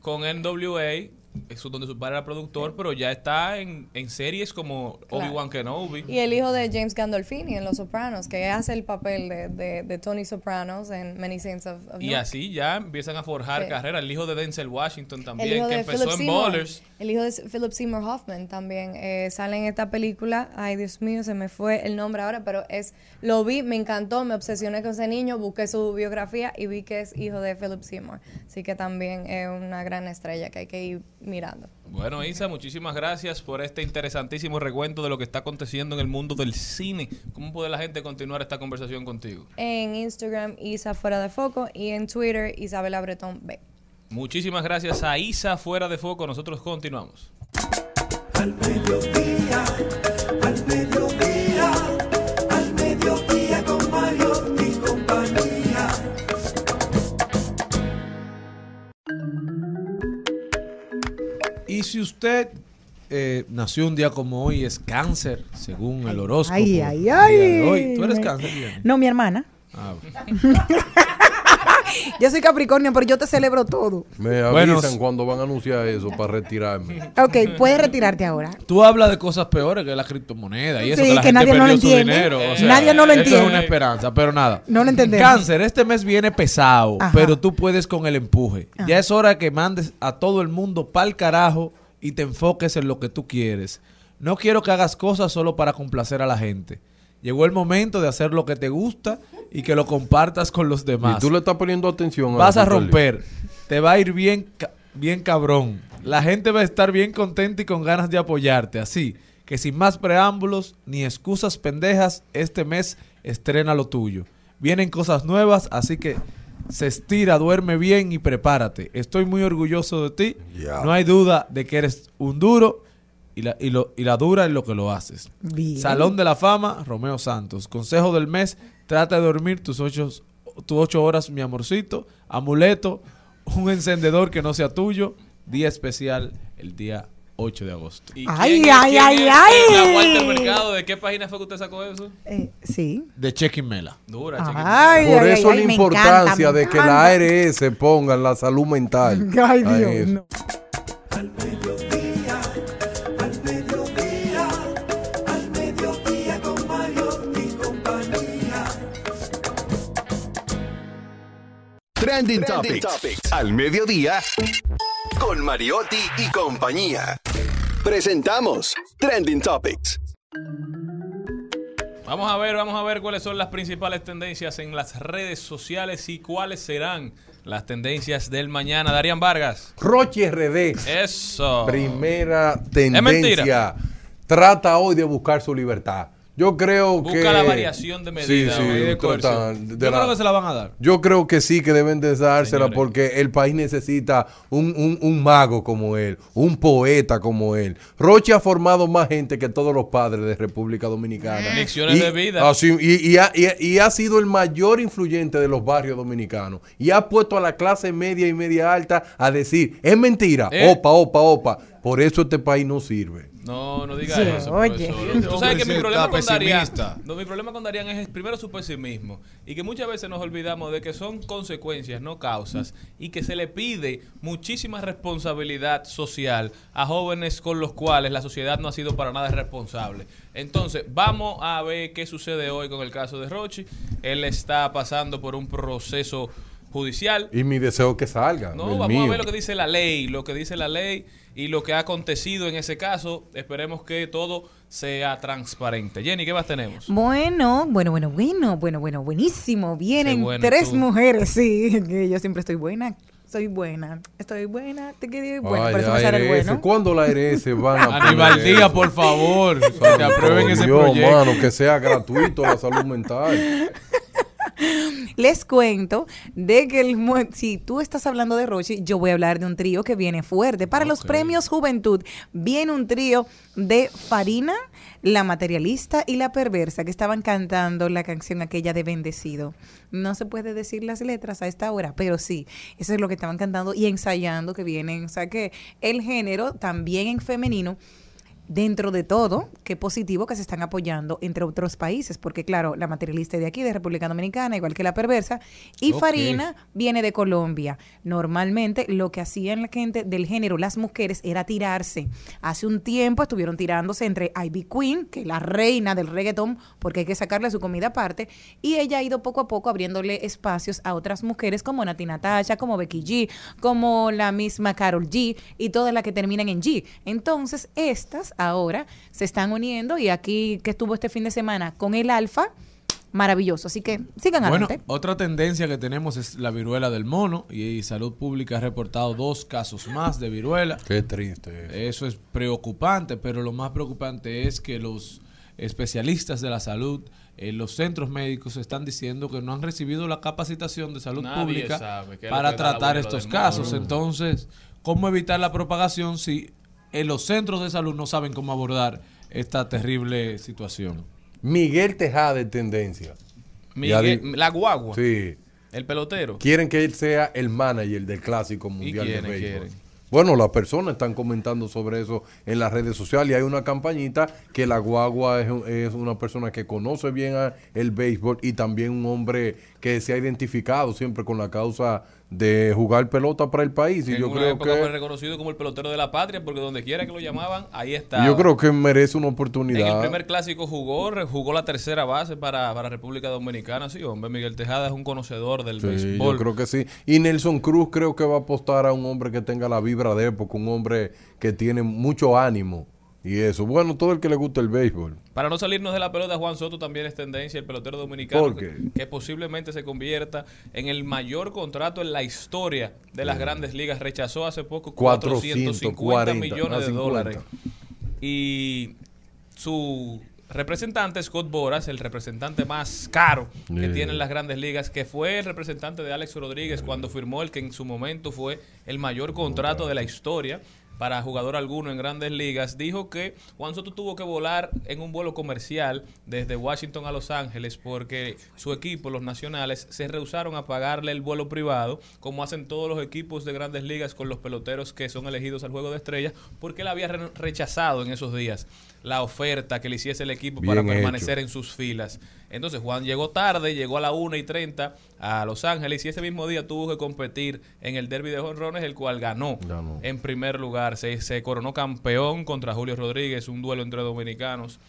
con NWA, eso donde su padre era productor, pero ya está en, en series como Claro. Obi-Wan Kenobi. Y el hijo de James Gandolfini en Los Sopranos, que hace el papel de, de, de Tony Sopranos en Many Saints of, of Y así ya empiezan a forjar Sí. carrera. El hijo de Denzel Washington también, que empezó Philip en Seymour, Ballers. el hijo de Philip Seymour Hoffman también eh, sale en esta película. Ay, Dios mío, se me fue el nombre ahora, pero es lo vi, me encantó, me obsesioné con ese niño, busqué su biografía y vi que es hijo de Philip Seymour. Así que también es una gran estrella que hay que ir mirando. Bueno, Isa, muchísimas gracias por este interesantísimo recuento de lo que está aconteciendo en el mundo del cine. ¿Cómo puede la gente continuar esta conversación contigo? En Instagram, Isa Fuera de Foco, y en Twitter, Isabela Bretón B. Muchísimas gracias a Isa fuera de foco. Nosotros continuamos. Al mediodía, Y si usted eh, nació un día como hoy, es cáncer, según el horóscopo. Ay, ay, ay. hoy. ¿Tú eres cáncer, Diana? No, mi hermana. Ah, Yo soy Capricornio, pero yo te celebro todo. Me avisan Bueno, cuando van a anunciar eso para retirarme. Ok, puedes retirarte ahora. Tú hablas de cosas peores que la criptomoneda y eso Sí, que la que gente nadie no lo entiende. dinero. o sea, Nadie no lo esto entiende. es una esperanza, pero nada. No lo entendemos. Cáncer, este mes viene pesado, Ajá. pero tú puedes con el empuje. Ajá. Ya es hora que mandes a todo el mundo pa'l carajo y te enfoques en lo que tú quieres. No quiero que hagas cosas solo para complacer a la gente. Llegó el momento de hacer lo que te gusta y que lo compartas con los demás. Y tú le estás poniendo atención Vas a eso, Charlie. romper. Te va a ir bien, bien cabrón. La gente va a estar bien contenta y con ganas de apoyarte. Así que sin más preámbulos ni excusas pendejas, este mes estrena lo tuyo. Vienen cosas nuevas, así que se estira, duerme bien y prepárate. Estoy muy orgulloso de ti. No hay duda de que eres un duro y la, y lo- y la dura en lo que lo haces. Bien. Salón de la Fama, Romeo Santos. Consejo del mes, trata de dormir tus ocho, tus ocho horas, mi amorcito. Amuleto, un encendedor que no sea tuyo. Día especial, el día 8 de agosto. ¿Y Ay, quién ay, quién ay, es ay. La Walter Mercado, ¿de qué página fue que usted sacó eso? Eh, sí. De y Mela. Dura, cheque. Ay, Por ay, eso ay, la me importancia encanta, me de que la. ARS ponga en la salud mental. Ay, Dios. no. Trending, Topics. Al mediodía. Con Mariotti y compañía. Presentamos Trending Topics. Vamos a ver, vamos a ver cuáles son las principales tendencias en las redes sociales y cuáles serán las tendencias del mañana. Darían Vargas. Roche RD. Eso. Primera mentira. tendencia. trata hoy de buscar su libertad. Yo creo Busca que... la variación de medida, Sí, sí, de de Yo la- creo que se la van a dar. Yo creo que sí, que deben de dársela Señores. porque el país necesita un, un- un mago como él, un poeta como él. Roche ha formado más gente que todos los padres de República Dominicana. Lecciones Y- de vida. así- y, y ha, y- y ha sido el mayor influyente de los barrios dominicanos. Y ha puesto a la clase media y media alta a decir, es mentira, Eh. opa, opa, opa. Por eso este país no sirve. No, no diga Sí, eso. oye. profesor. Tú sabes que mi problema con pesimista. no, mi problema con Darian es primero su pesimismo y que muchas veces nos olvidamos de que son consecuencias, no causas, y que se le pide muchísima responsabilidad social a jóvenes con los cuales la sociedad no ha sido para nada responsable. Entonces, vamos a ver qué sucede hoy con el caso de Rochi. Él está pasando por un proceso judicial. Y mi deseo es que salga. No, vamos mío. a ver lo que dice la ley, lo que dice la ley y lo que ha acontecido en ese caso. Esperemos que todo sea transparente. Jenny, ¿qué más tenemos? Bueno, bueno, bueno, bueno, bueno, bueno, buenísimo. Vienen tres tú. mujeres, sí, que yo siempre estoy buena. Soy buena, estoy buena, te quedé buena, Ay, por eso me bueno. ¿Cuándo la ARS van a Aníbal poner Díaz, eso? por favor, que aprueben ese Dios, proyecto. mano, que sea gratuito la salud mental. Les cuento de que el, si tú estás hablando de Rochi, yo voy a hablar de un trío que viene fuerte. Para los premios Juventud viene un trío de Farina, la materialista y la perversa que estaban cantando la canción aquella de Bendecido. No se puede decir las letras a esta hora, pero sí, eso es lo que estaban cantando y ensayando que vienen. O sea que el género también en femenino dentro de todo, qué positivo que se están apoyando entre otros países, porque claro, la materialista es de aquí, de República Dominicana, igual que la perversa, y. Farina viene de Colombia. Normalmente lo que hacían la gente del género, las mujeres, era tirarse. Hace un tiempo estuvieron tirándose entre Ivy Queen, que es la reina del reggaetón, porque hay que sacarle su comida aparte, y ella ha ido poco a poco abriéndole espacios a otras mujeres como Nati Natasha, como Becky G, como la misma Carol G, y todas las que terminan en G. Entonces, estas ahora se están uniendo y aquí que estuvo este fin de semana con el Alfa, maravilloso. Así que sigan Bueno, adelante. otra tendencia que tenemos es la viruela del mono y Salud Pública ha reportado dos casos más de viruela. Qué triste. Eso es preocupante, pero lo más preocupante es que los especialistas de la salud, eh, los centros médicos están diciendo que no han recibido la capacitación de salud Nadie pública para tratar estos casos. Entonces, ¿cómo evitar la propagación si en los centros de salud no saben cómo abordar esta terrible situación? Miguel Tejada es tendencia. Miguel, la guagua, Sí. el pelotero. Quieren que él sea el manager del Clásico Mundial de quiénes Béisbol. quieren? Bueno, las personas están comentando sobre eso en las redes sociales y hay una campañita que la guagua es una persona que conoce bien a- el béisbol y también un hombre que se ha identificado siempre con la causa de jugar pelota para el país y en yo una creo época fue que reconocido como el pelotero de la patria porque donde quiera que lo llamaban, ahí está. yo creo que merece una En el oportunidad. primer clásico jugó, jugó la tercera base para, para República Dominicana. Sí, hombre, Miguel Tejada es un conocedor del Sí, béisbol. yo creo que sí. Y Nelson Cruz creo que va a apostar a un hombre que tenga la vibra de época, un hombre que tiene mucho ánimo y eso. Bueno, todo el que le gusta el béisbol. Para no salirnos de la pelota, Juan Soto también es tendencia, el pelotero dominicano, ¿Por que, qué? que posiblemente se convierta en el mayor contrato en la historia de las grandes ligas. Rechazó hace poco 450 440, millones de 50. dólares. Y su representante, Scott Boras, el representante más caro que Yeah. tienen las grandes ligas, que fue el representante de Alex Rodríguez cuando firmó el que en su momento fue el mayor contrato de la historia para jugador alguno en grandes ligas, dijo que Juan Soto tuvo que volar en un vuelo comercial desde Washington a Los Ángeles porque su equipo, los nacionales, se rehusaron a pagarle el vuelo privado, como hacen todos los equipos de grandes ligas con los peloteros que son elegidos al Juego de Estrellas, porque él había re- rechazado en esos días la oferta que le hiciese el equipo para permanecer hecho. en sus filas. Entonces Juan llegó tarde, llegó a la 1 y 30 a Los Ángeles y ese mismo día tuvo que competir en el derby de jonrones, el cual ganó, Ganó. en primer lugar. Se, se coronó campeón contra Julio Rodríguez, un duelo entre dominicanos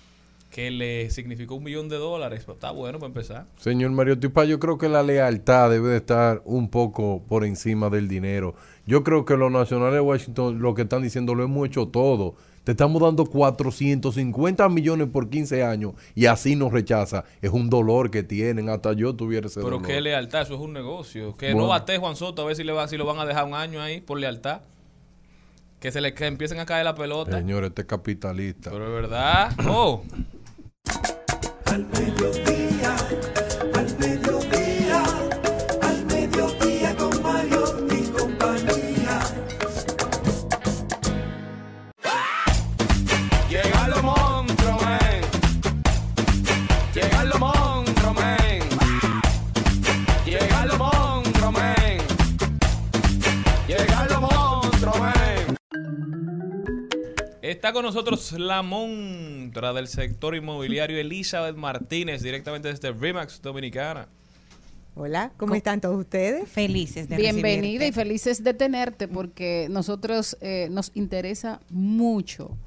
que le significó un millón de dólares. Pero está bueno para empezar. Señor Mario Tipa, yo creo que la lealtad debe de estar un poco por encima del dinero. Yo creo que los nacionales de Washington lo que están diciendo lo hemos hecho todo. Te estamos dando 450 millones por 15 años y así nos rechaza. Es un dolor que tienen. Hasta yo tuviera ese Pero dolor. qué lealtad, eso es un negocio. Que Bueno. no bate Juan Soto a ver si, le va, si lo van a dejar un año ahí por lealtad. Que se le que empiecen a caer la pelota. Señor, este es capitalista. Pero es verdad. Oh. Al Está con nosotros la montra del sector inmobiliario, Elizabeth Martínez, directamente desde Remax Dominicana. Hola, ¿cómo están todos ustedes? Felices de Bienvenida y felices de tenerte porque nosotros eh, nos interesa mucho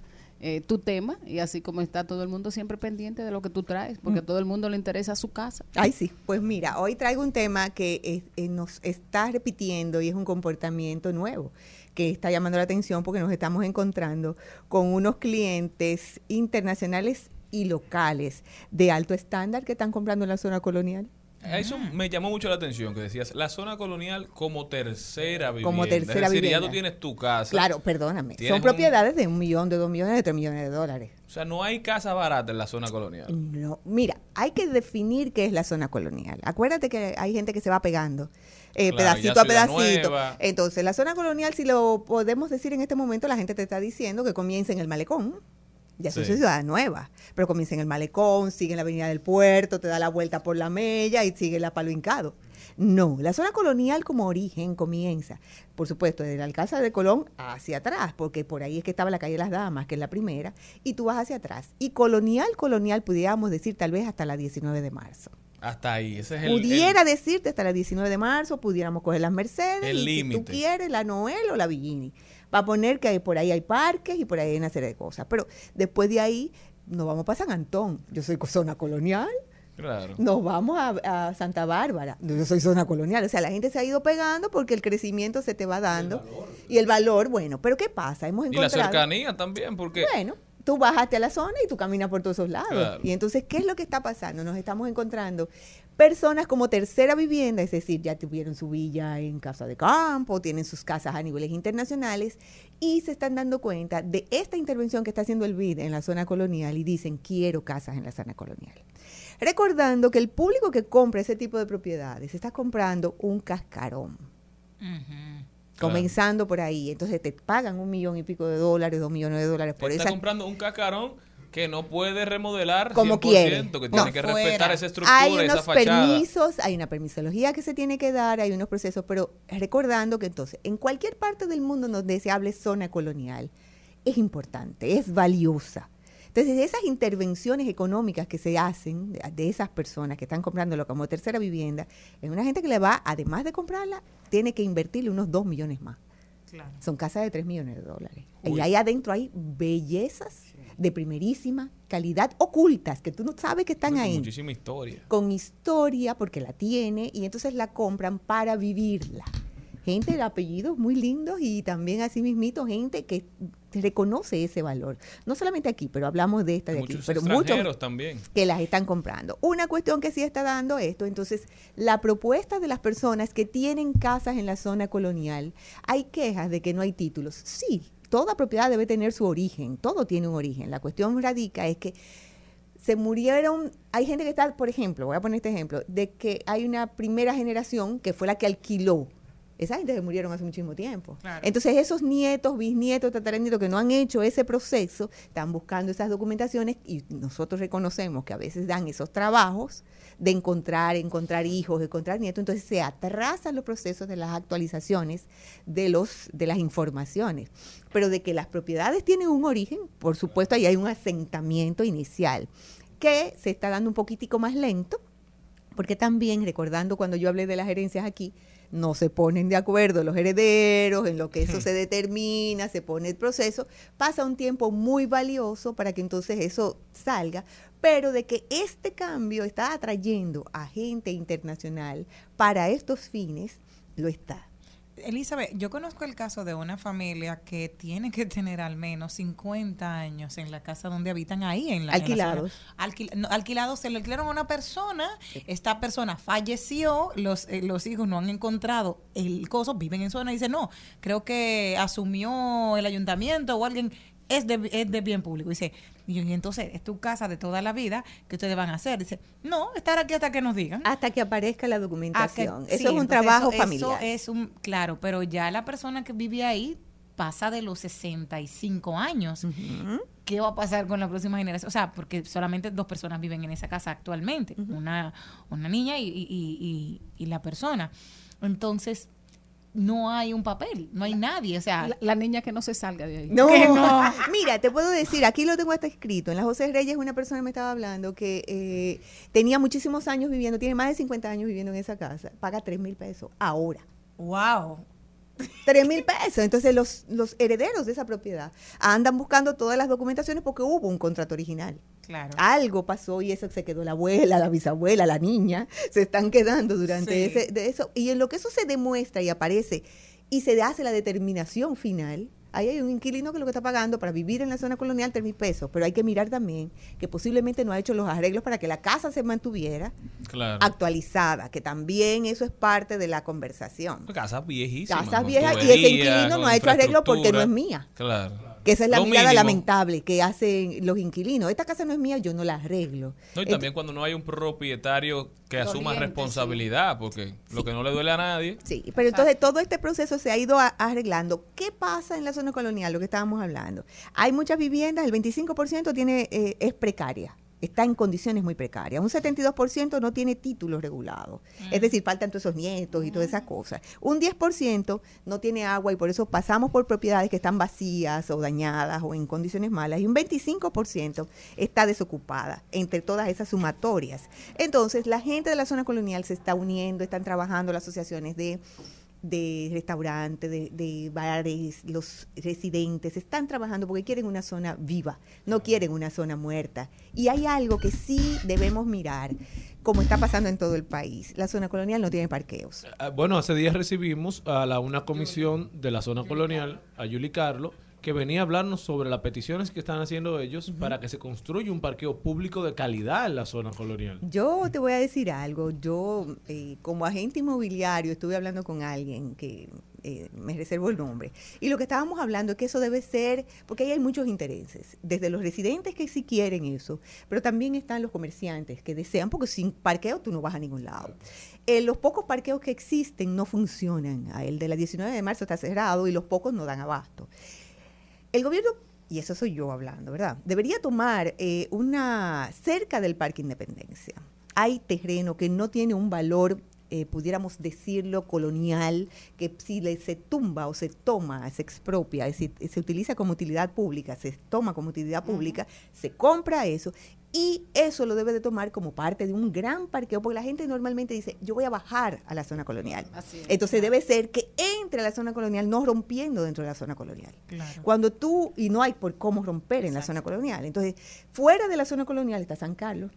eh, tu tema y así como está todo el mundo siempre pendiente de lo que tú traes porque a todo el mundo le interesa su casa. Ay, sí. Pues mira, hoy traigo un tema que eh, eh, nos está repitiendo y es un comportamiento nuevo que está llamando la atención porque nos estamos encontrando con unos clientes internacionales y locales de alto estándar que están comprando en la zona colonial. Eso me llamó mucho la atención, que decías, la zona colonial como tercera vivienda. Como tercera es decir, ya tú tienes tu casa. Claro, perdóname. Son un- propiedades de un millón, de dos millones, de tres millones de dólares. O sea, no hay casa barata en la zona colonial. No, mira, hay que definir qué es la zona colonial. Acuérdate que hay gente que se va pegando. Eh, Claro, pedacito a pedacito. Nueva. Entonces, la zona colonial, si lo podemos decir en este momento, la gente te está diciendo que comienza en el malecón. Ya Sí. es ciudad nueva. Pero comienza en el malecón, sigue en la avenida del puerto, te da la vuelta por la mella y sigue la palo hincado. No, la zona colonial como origen comienza, por supuesto, desde la Alcázar de Colón hacia atrás, porque por ahí es que estaba la calle de las Damas, que es la primera, y tú vas hacia atrás. Y colonial, colonial, pudiéramos decir tal vez hasta la 19 de marzo. Hasta ahí. Ese es el. Pudiera decirte hasta la 19 de marzo, pudiéramos coger las Mercedes, El si tú quieres, la Noel o la Villini. Va a poner que hay- por ahí hay parques y por ahí hay una serie de cosas. Pero después de ahí, nos vamos para San Antón. Yo soy zona colonial. el- Claro. Nos vamos a, a Santa Bárbara. Yo soy zona colonial. O sea, la gente se ha ido pegando porque el crecimiento se te va dando. Y el valor, bueno. Pero ¿qué pasa? Hemos Y la encontrado... cercanía también, porque. Bueno, tú bajaste a la zona y tú caminas por todos esos lados. Claro. Y entonces, ¿qué es lo que está pasando? Nos estamos encontrando personas como tercera vivienda, es decir, ya tuvieron su villa en casa de campo, tienen sus casas a niveles internacionales y se están dando cuenta de esta intervención que está haciendo el BID en la zona colonial y dicen, quiero casas en la zona colonial. Recordando que el público que compra ese tipo de propiedades está comprando un cascarón comenzando por ahí. Entonces te pagan un millón y pico de dólares, dos millones de dólares por está esa. comprando un cascarón que no puede remodelar Como 100%, quiere. que No. tiene que respetar esa estructura, Hay esa unos fachada. permisos, hay una permisología que se tiene que dar, hay unos procesos, pero recordando que entonces en cualquier parte del mundo donde se hable zona colonial es importante, es valiosa. Entonces, esas intervenciones económicas que se hacen de, de esas personas que están comprándolo como tercera vivienda, es una gente que le va, además de comprarla, tiene que invertirle unos 2 millones más. Son casas de 3 millones de dólares. Uy. Y ahí adentro hay bellezas de primerísima calidad ocultas que tú no sabes que están Con ahí. Muchísima historia. Con historia, porque la tiene, y entonces la compran para vivirla. Gente de apellidos muy lindos y también así mismito gente que reconoce ese valor. No solamente aquí, pero hablamos de esta de aquí, pero muchos también. que las están comprando. Una cuestión que sí está dando esto, entonces, la propuesta de las personas que tienen casas en la zona colonial, hay quejas de que no hay títulos. Sí, toda propiedad debe tener su origen, todo tiene un origen. La cuestión radica es que se murieron, hay gente que está, por ejemplo, voy a poner este ejemplo, de que hay una primera generación que fue la que alquiló. Esa gente se murieron hace muchísimo tiempo. Entonces esos nietos, bisnietos, tataranietos que no han hecho ese proceso, están buscando esas documentaciones y nosotros reconocemos que a veces dan esos trabajos de encontrar, encontrar hijos, encontrar nietos, entonces se atrasan los procesos de las actualizaciones de los de las informaciones. Pero de que las propiedades tienen un origen, por supuesto, ahí hay un asentamiento inicial que se está dando un poquitico más lento, porque también, recordando cuando yo hablé de las herencias aquí, no se ponen de acuerdo los herederos, en lo que eso se determina, se pone el proceso, pasa un tiempo muy valioso para que entonces eso salga, pero de que este cambio está atrayendo a gente internacional para estos fines, lo está. Elizabeth, yo conozco el caso de una familia que tiene que tener al menos 50 años en la casa donde habitan ahí, en la en la Alquilados. zona. Alquil- no, alquilados, se lo alquilaron a una persona, esta persona falleció, los, eh, los hijos no han encontrado el coso, viven en zona y dice, no, creo que asumió el ayuntamiento o alguien, es de, es de bien público. Dice, y entonces, es tu casa de toda la vida, ¿qué ustedes van a hacer? Dice, no, estar aquí hasta que nos digan. Hasta que aparezca la que- documentación. sí, eso es un trabajo eso- familiar. Eso es un, claro, pero ya la persona que vive ahí pasa de los 65 años. ¿Qué va a pasar con la próxima generación? O sea, porque solamente dos personas viven en esa casa actualmente, una, una niña y, y- y- y- y la persona. Entonces, no hay un papel, no hay nadie. O sea, La, la niña que no se salga de ahí. No, que no. mira, te puedo decir, aquí lo tengo hasta escrito. En la José Reyes una persona me estaba hablando que eh, tenía muchísimos años viviendo, tiene más de 50 años viviendo en esa casa, paga 3 mil pesos ahora. wow. 3 mil pesos. Entonces los, los herederos de esa propiedad andan buscando todas las documentaciones porque hubo un contrato original. Claro. Algo pasó y eso se quedó la abuela, la bisabuela, la niña, se están quedando durante Sí. ese, de eso. Y en lo que eso se demuestra y aparece y se hace la determinación final, ahí hay un inquilino que lo que está pagando para vivir en la zona colonial 3 mil pesos. Pero hay que mirar también que posiblemente no ha hecho los arreglos para que la casa se mantuviera Claro. actualizada, que también eso es parte de la conversación. Casas viejísimas. Casas viejas y ese inquilino no ha hecho arreglo porque no es mía. Claro. Que esa es la Lo mirada mínimo. lamentable que hacen los inquilinos. Esta casa no es mía, yo no la arreglo. No, y también cuando no hay un propietario que asuma responsabilidad, porque lo que no le duele a nadie. Sí, pero entonces todo este proceso se ha ido a- arreglando. ¿Qué pasa en la zona colonial? Lo que estábamos hablando. Hay muchas viviendas, el 25% tiene, eh, es precaria. Está en condiciones muy precarias. Un 72% no tiene títulos regulados. Es decir, faltan todos esos nietos y todas esas cosas. Un 10% no tiene agua y por eso pasamos por propiedades que están vacías o dañadas o en condiciones malas. Y un 25% está desocupada entre todas esas sumatorias. Entonces, la gente de la zona colonial se está uniendo, están trabajando las asociaciones de de restaurantes, de, de bares, los residentes están trabajando porque quieren una zona viva, no quieren una zona muerta. Y hay algo que sí debemos mirar, como está pasando en todo el país. La zona colonial no tiene parqueos. Ah, Bueno, hace días recibimos a la, una comisión de la zona colonial, a Yuli Carlo, que venía a hablarnos sobre las peticiones que están haciendo ellos para que se construya un parqueo público de calidad en la zona colonial. Yo te voy a decir algo, yo eh, como agente inmobiliario estuve hablando con alguien que eh, me reservo el nombre, y lo que estábamos hablando es que eso debe ser, porque ahí hay muchos intereses, desde los residentes que sí quieren eso, pero también están los comerciantes que desean, porque sin parqueo tú no vas a ningún lado. Eh, los pocos parqueos que existen no funcionan, el de la 19 de marzo está cerrado y los pocos no dan abasto. El gobierno, y eso soy yo hablando, ¿verdad? Debería tomar eh, una cerca del Parque Independencia. Hay terreno que no tiene un valor, eh, pudiéramos decirlo, colonial, que si le, se tumba o se toma, se expropia, es decir, se utiliza como utilidad pública, se toma como utilidad pública, se compra eso y eso lo debe de tomar como parte de un gran parqueo, porque la gente normalmente dice, yo voy a bajar a la zona colonial. Entonces debe ser que entre a la zona colonial, no rompiendo dentro de la zona colonial. Cuando tú, y no hay por cómo romper en la zona colonial. Entonces, fuera de la zona colonial está San Carlos,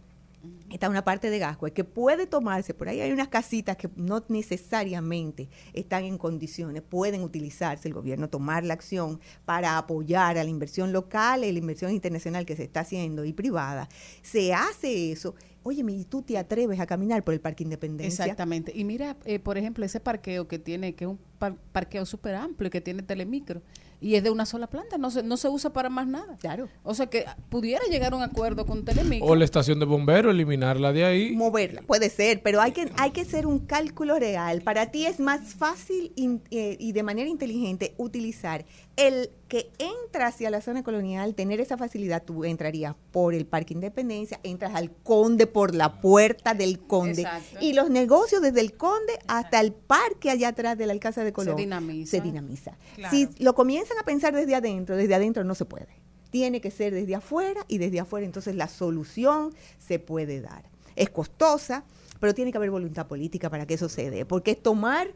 está una parte de Gascue que puede tomarse, por ahí hay unas casitas que no necesariamente están en condiciones, pueden utilizarse el gobierno, tomar la acción para apoyar a la inversión local y la inversión internacional que se está haciendo y privada. Se hace eso. Oye, ¿y tú te atreves a caminar por el Parque Independencia? Exactamente. Y mira, eh, por ejemplo, ese parqueo que tiene, que es un par- parqueo súper amplio, que tiene telemicro, y es de una sola planta, no se, no se usa para más nada. Claro. O sea que pudiera llegar a un acuerdo con telemicro. O la estación de bomberos, eliminarla de ahí. moverla. Puede ser, pero hay que, hay que hacer un cálculo real. Para ti es más fácil in- eh, y de manera inteligente utilizar el que entra hacia la zona colonial, tener esa facilidad. Tú entrarías por el Parque Independencia, entras al Conde por la puerta del Conde. Exacto. Y los negocios desde el Conde hasta el parque allá atrás de la Alcázar de Colón. dinamiza. Se dinamiza. Claro. Si lo comienzan a pensar desde adentro, desde adentro no se puede. Tiene que ser desde afuera y desde afuera entonces la solución se puede dar. Es costosa, pero tiene que haber voluntad política para que eso se dé, porque es tomar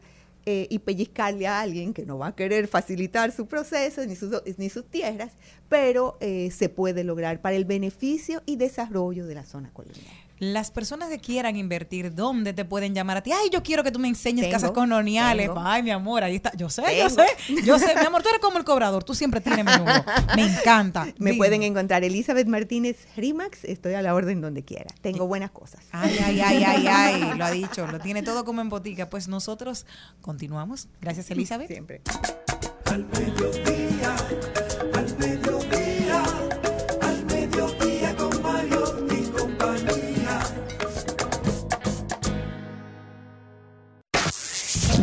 eh, y pellizcarle a alguien que no va a querer facilitar su proceso ni sus, tierras, pero eh, se puede lograr para el beneficio y desarrollo de la zona colonial. Las personas que quieran invertir, ¿dónde te pueden llamar a ti? Ay, yo quiero que tú me enseñes Tengo, casas coloniales. tengo. Ay, mi amor, ahí está. Yo sé, yo sé. Yo sé, mi amor, tú eres como el cobrador. Tú siempre tienes mi número. Me encanta. Me Dime. pueden encontrar Elizabeth Martínez Rimax. Estoy a la orden donde quiera. Tengo buenas cosas. Ay, ay, ay, ay, ay. Lo ha dicho. Lo tiene todo como en botica. Pues nosotros continuamos. Gracias, Elizabeth. Siempre. Al mediodía,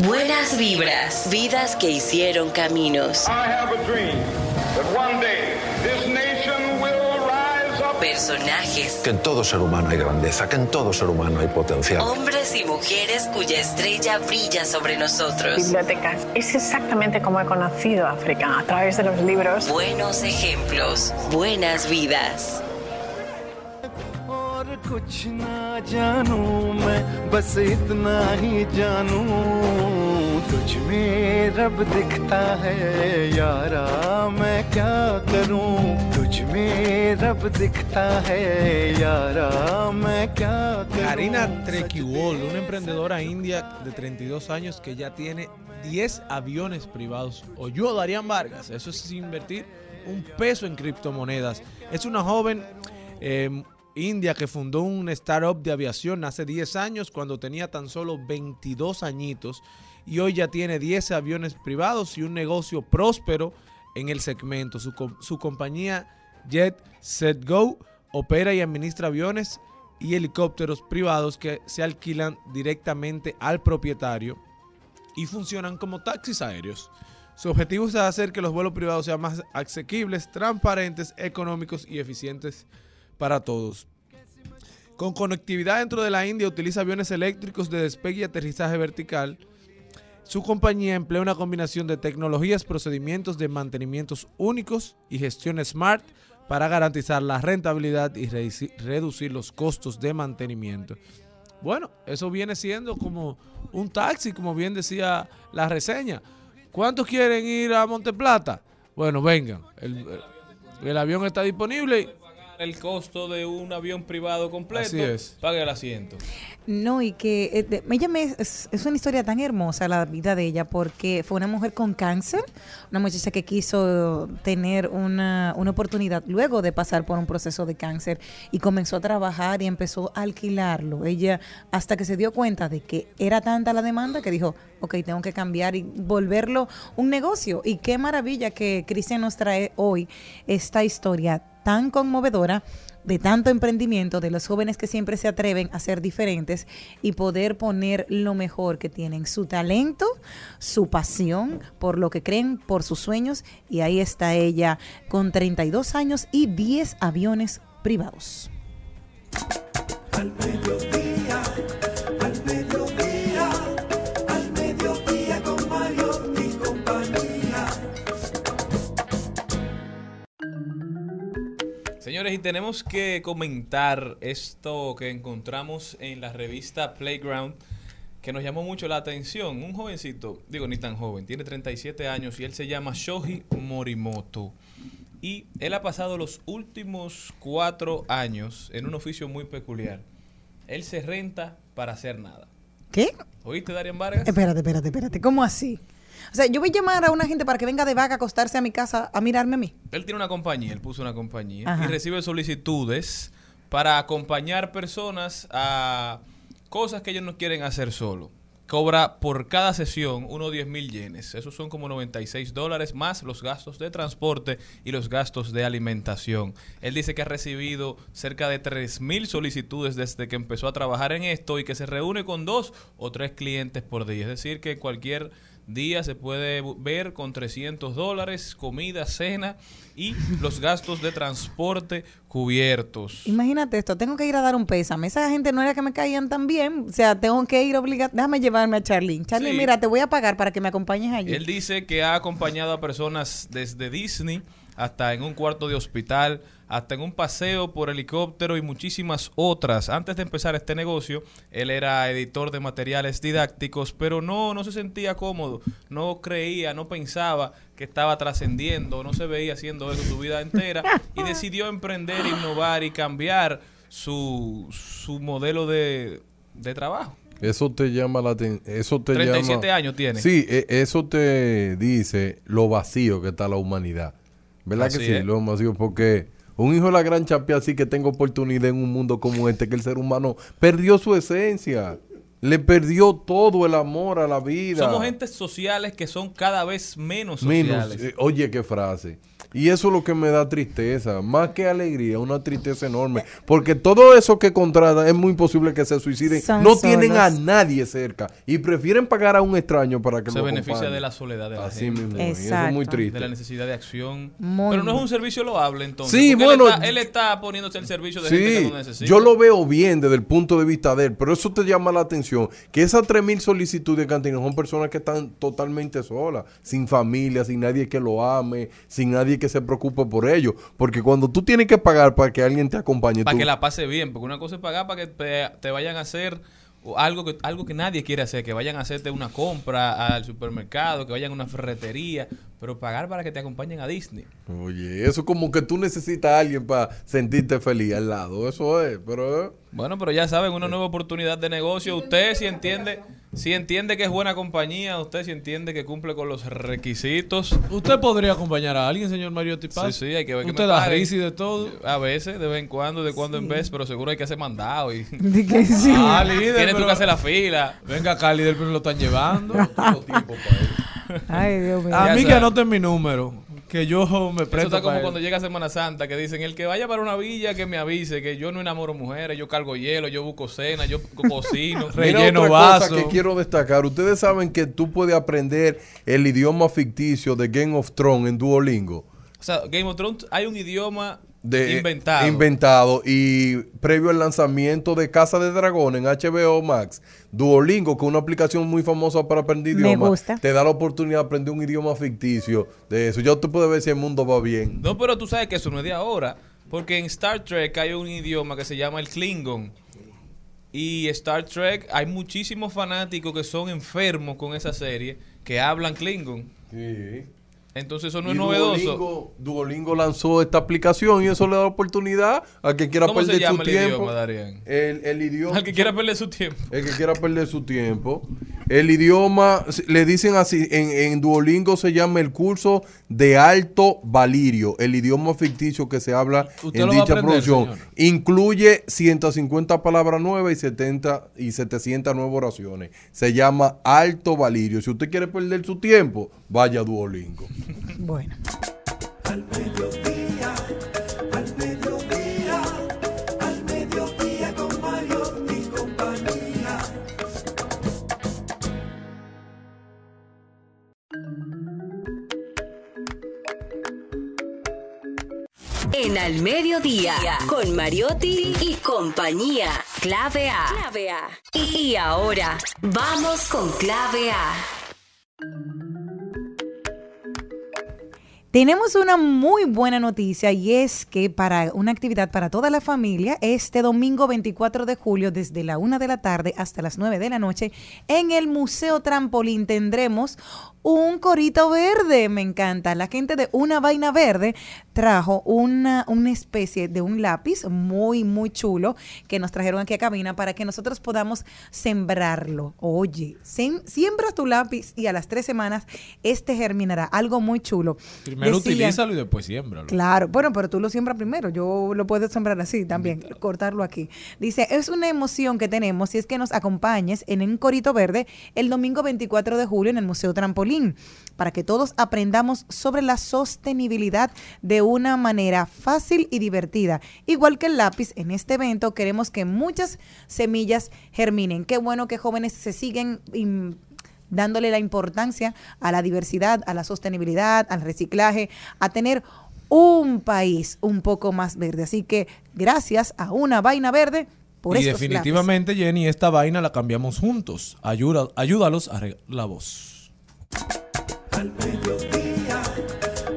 Buenas vibras, vidas que hicieron caminos. Personajes, Que en todo ser humano hay grandeza, que en todo ser humano hay potencial. hombres y mujeres cuya estrella brilla sobre nosotros. bibliotecas. Es exactamente como he conocido África, a través de los libros. Buenos ejemplos, buenas vidas. और कुछ ना जानूं मैं बस इतना ही जानूं तुझ में रब दिखता है यारा मैं क्या करूं तुझ में रब दिखता है यारा मैं क्या करूं Karina Trequiwol, una emprendedora india de 32 años que ya tiene 10 aviones privados. O yo, Darían Vargas, eso es invertir un peso en criptomonedas. Es una joven eh, india que fundó un startup de aviación hace 10 años cuando tenía tan solo 22 añitos y hoy ya tiene 10 aviones privados y un negocio próspero en el segmento. Su, su compañía Go opera y administra aviones y helicópteros privados que se alquilan directamente al propietario y funcionan como taxis aéreos. Su objetivo es hacer que los vuelos privados sean más asequibles, transparentes, económicos y eficientes para todos. Con conectividad dentro de la India utiliza aviones eléctricos de despegue y aterrizaje vertical. Su compañía emplea una combinación de tecnologías, procedimientos de mantenimientos únicos y gestión smart para garantizar la rentabilidad y reduci- reducir los costos de mantenimiento. Bueno, eso viene siendo como un taxi, como bien decía la reseña. ¿Cuántos quieren ir a Monteplata? Bueno, vengan. El, el avión está disponible. El costo de un avión privado completo, Así es. pague el asiento. No, y que eh, de- ella me, es, es una historia tan hermosa la vida de ella porque fue una mujer con cáncer, una muchacha que quiso tener una, una oportunidad luego de pasar por un proceso de cáncer y comenzó a trabajar y empezó a alquilarlo. Ella hasta que se dio cuenta de que era tanta la demanda que dijo, ok, tengo que cambiar y volverlo un negocio. Y qué maravilla que Cristian nos trae hoy esta historia tan conmovedora de tanto emprendimiento, de los jóvenes que siempre se atreven a ser diferentes y poder poner lo mejor que tienen, su talento, su pasión por lo que creen, por sus sueños. Y ahí está ella con 32 años y 10 aviones privados. Señores, y tenemos que comentar esto que encontramos en la revista Playground, que nos llamó mucho la atención. Un jovencito, digo, ni tan joven, tiene 37 años y él se llama Shoji Morimoto. Y él ha pasado los últimos cuatro años en un oficio muy peculiar. Él se renta para hacer nada. ¿Qué? ¿Oíste, Darian Vargas? Espérate, espérate, espérate. ¿Cómo así? O sea, yo voy a llamar a una gente para que venga de vaca a acostarse a mi casa a mirarme a mí. Él tiene una compañía, él puso una compañía Ajá. y recibe solicitudes para acompañar personas a cosas que ellos no quieren hacer solo. Cobra por cada sesión unos 10 mil yenes. Esos son como 96 dólares más los gastos de transporte y los gastos de alimentación. Él dice que ha recibido cerca de 3 mil solicitudes desde que empezó a trabajar en esto y que se reúne con dos o tres clientes por día. Es decir, que cualquier día se puede ver con 300 dólares, comida, cena y los gastos de transporte cubiertos. Imagínate esto, tengo que ir a dar un pésame. Esa gente no era que me caían tan bien. O sea, tengo que ir obligado. Déjame llevarme a Charlene. Charlene, Sí. mira, te voy a pagar para que me acompañes allí. Él dice que ha acompañado a personas desde Disney hasta en un cuarto de hospital, hasta en un paseo por helicóptero y muchísimas otras. Antes de empezar este negocio, él era editor de materiales didácticos, pero no, no se sentía cómodo, no creía, no pensaba que estaba trascendiendo, no se veía haciendo eso su vida entera y decidió emprender, innovar y cambiar su, su modelo de, de trabajo. Eso te llama la atención. Eso te 37 llama- años tiene. Sí, e- eso te dice lo vacío que está la humanidad. ¿Verdad Así que sí? es. Porque un hijo de la gran chapia así que tenga oportunidad en un mundo como este, que el ser humano perdió su esencia. Le perdió todo el amor a la vida. Somos gentes sociales que son cada vez menos Menos, sociales. eh, oye, qué frase. Y eso es lo que me da tristeza, más que alegría, una tristeza enorme. Porque todo eso que contratan es muy posible que se suiciden. Son no tienen a nadie cerca y prefieren pagar a un extraño para que se lo beneficia acompañe. de la soledad de la Así gente. mismo, y eso es muy triste. De la necesidad de acción. Muy Pero no es un servicio loable entonces. Sí, porque bueno, Él está, él está poniéndose al servicio de gente que Sí, no necesita. yo lo veo bien desde el punto de vista de él, pero eso te llama la atención, que esas 3.000 solicitudes que han tenido son personas que están totalmente solas, sin familia, sin nadie que lo ame, sin nadie que se preocupe por ellos, porque cuando tú tienes que pagar para que alguien te acompañe, Para tú- que la pase bien. Porque una cosa es pagar para que te, te vayan a hacer algo que, algo que nadie quiere hacer. Que vayan a hacerte una compra al supermercado, que vayan a una ferretería. Pero pagar para que te acompañen a Disney. Oye, eso como que tú necesitas a alguien para sentirte feliz al lado, eso es, pero... eh, Bueno, pero ya saben, una nueva oportunidad de negocio. Usted si entiende, si entiende que es buena compañía, usted si entiende que cumple con los requisitos. ¿Usted podría acompañar a alguien, señor Mariotti Paz? Sí, sí, hay que ver que Usted me da y de todo. A veces, de vez en cuando, de cuando en vez, pero seguro hay que hacer mandado. Y... De que sí. Ah, líder, Tienes tú que hacer la fila. Venga acá, líder, pero lo están llevando. Ay, Dios mío. A mí que anoten mi número, que yo me Eso presto está como para cuando él. llega Semana Santa, que dicen, el que vaya para una villa, que me avise, que yo no enamoro mujeres, yo cargo hielo, yo busco cena, yo co- cocino. Mira otra cosa que quiero destacar. Ustedes saben que tú puedes aprender el idioma ficticio de Game of Thrones en Duolingo. O sea, Game of Thrones hay un idioma De, inventado. inventado. Y previo al lanzamiento de Casa de Dragón en HBO Max, Duolingo, que es una aplicación muy famosa para aprender Me idiomas, gusta. te da la oportunidad de aprender un idioma ficticio de eso. Ya usted puede ver si el mundo va bien. No, pero tú sabes que eso no es de ahora. Porque en Star Trek hay un idioma que se llama el Klingon. Y Star Trek, hay muchísimos fanáticos que son enfermos con esa serie que hablan Klingon. Sí. Entonces eso no Y es novedoso. Duolingo, Duolingo lanzó esta aplicación y eso le da oportunidad al que quiera ¿Cómo se perder llama su el tiempo. idioma? El, el idioma. Al que quiera perder su tiempo. El que quiera perder su tiempo. El idioma, le dicen así, en, en Duolingo se llama el curso de alto valirio, el idioma ficticio que se habla en a dicha aprender, producción. señor. Incluye 150 palabras nuevas y 70 y 700 nuevas oraciones. Se llama alto valirio. Si usted quiere perder su tiempo, vaya a Duolingo. Bueno. Al mediodía, al mediodía, al mediodía con Mario y compañía. En Al Mediodía, con Mariotti y compañía. Clave A. Clave A. Y ahora, vamos con Clave A. Tenemos una muy buena noticia y es que para una actividad para toda la familia, este domingo 24 de julio, desde la 1 de la tarde hasta las 9 de la noche, en el Museo Trampolín tendremos un corito verde. Me encanta. La gente de Una Vaina Verde trajo una, una especie de un lápiz muy, muy chulo que nos trajeron aquí a cabina para que nosotros podamos sembrarlo. Oye, sem- siembra tu lápiz y a las tres semanas este germinará. Algo muy chulo. Primero Decían- utilízalo y después siémbralo. Claro, bueno, pero tú lo siembras primero. Yo lo puedo sembrar así también, cortarlo aquí. Dice, es una emoción que tenemos si es que nos acompañes en un corito verde el domingo 24 de julio en el Museo Trampolín, para que todos aprendamos sobre la sostenibilidad de una manera fácil y divertida. Igual que el lápiz, en este evento queremos que muchas semillas germinen. Qué bueno que jóvenes se siguen... dándole la importancia a la diversidad, a la sostenibilidad, al reciclaje, a tener un país un poco más verde. Así que gracias a una vaina verde por y definitivamente, Jenny, esta vaina la cambiamos juntos. Ayuda, ayúdalos a la voz. Al mediodía,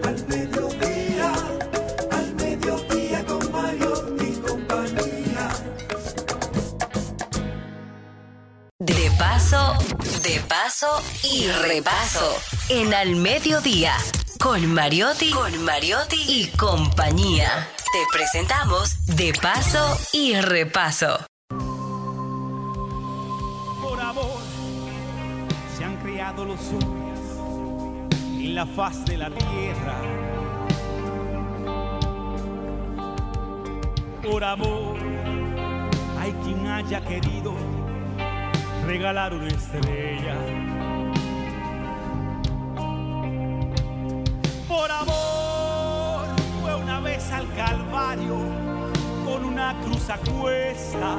al mediodía, al mediodía con Mario y compañía. De paso, de paso y repaso. En Al Mediodía, con Mariotti, con Mariotti y compañía. Te presentamos De Paso y Repaso. Por amor se han creado los la faz de la tierra. Por amor hay quien haya querido regalar una estrella. Por amor fue una vez al Calvario con una cruz a cuesta.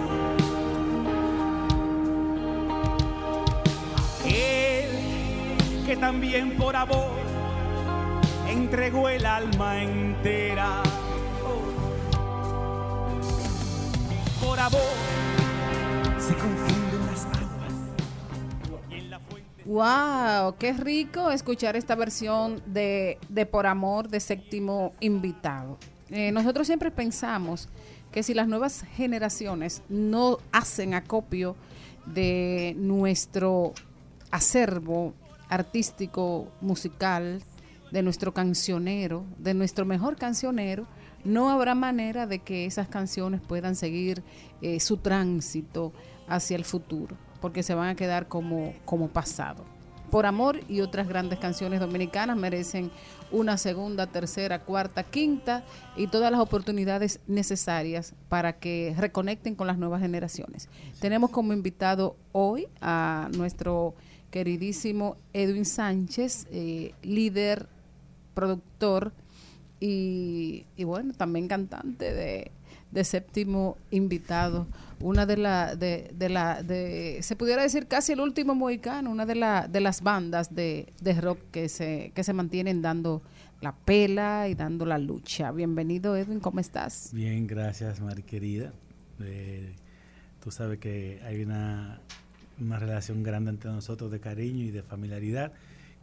También por amor entregó el alma entera. Por amor se confunden las aguas. Wow, qué rico escuchar esta versión de, de Por Amor de séptimo invitado. Eh, nosotros siempre pensamos que si las nuevas generaciones no hacen acopio de nuestro acervo artístico, musical, de nuestro cancionero, de nuestro mejor cancionero, no habrá manera de que esas canciones puedan seguir eh, su tránsito hacia el futuro, porque se van a quedar como, como pasado. Por amor y otras grandes canciones dominicanas merecen una segunda, tercera, cuarta, quinta y todas las oportunidades necesarias para que reconecten con las nuevas generaciones. Tenemos como invitado hoy a nuestro queridísimo Edwin Sánchez, eh, líder, productor y, y bueno, también cantante de, de séptimo invitado, una de la, de, de la, de, se pudiera decir casi el último mohicano, una de, la, de las bandas de, de rock que se, que se mantienen dando la pela y dando la lucha. Bienvenido Edwin, ¿cómo estás? Bien, gracias, Mari querida. Eh, tú sabes que hay una, una relación grande entre nosotros de cariño y de familiaridad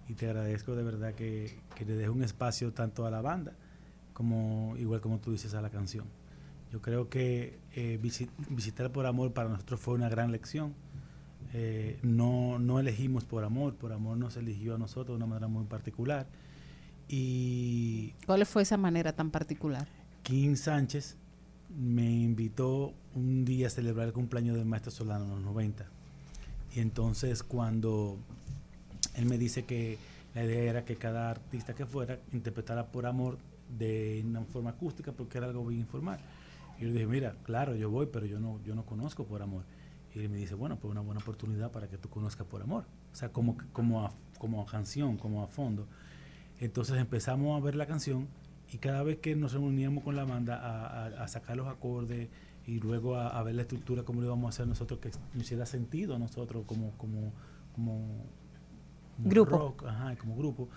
y te agradezco de verdad que, que le dejes un espacio tanto a la banda como igual como tú dices a la canción. Yo creo que eh, visi- visitar por amor para nosotros fue una gran lección. Eh, no, no elegimos por amor, por amor nos eligió a nosotros de una manera muy particular. Y ¿Cuál fue esa manera tan particular? King Sánchez me invitó un día a celebrar el cumpleaños del maestro Solano en los 90. Y entonces cuando él me dice que la idea era que cada artista que fuera interpretara por amor de una forma acústica porque era algo bien informal. Y yo le dije, mira, claro, yo voy, pero yo no, yo no conozco por amor. Y él me dice, bueno, pues una buena oportunidad para que tú conozcas por amor. O sea, como, como, a, como a canción, como a fondo. Entonces empezamos a ver la canción y cada vez que nos reuníamos con la banda a, a- a sacar los acordes y luego a, a ver la estructura, cómo lo íbamos a hacer nosotros, que nos hiciera sentido a nosotros como, como, como, como Grupo. rock, ajá, como grupo,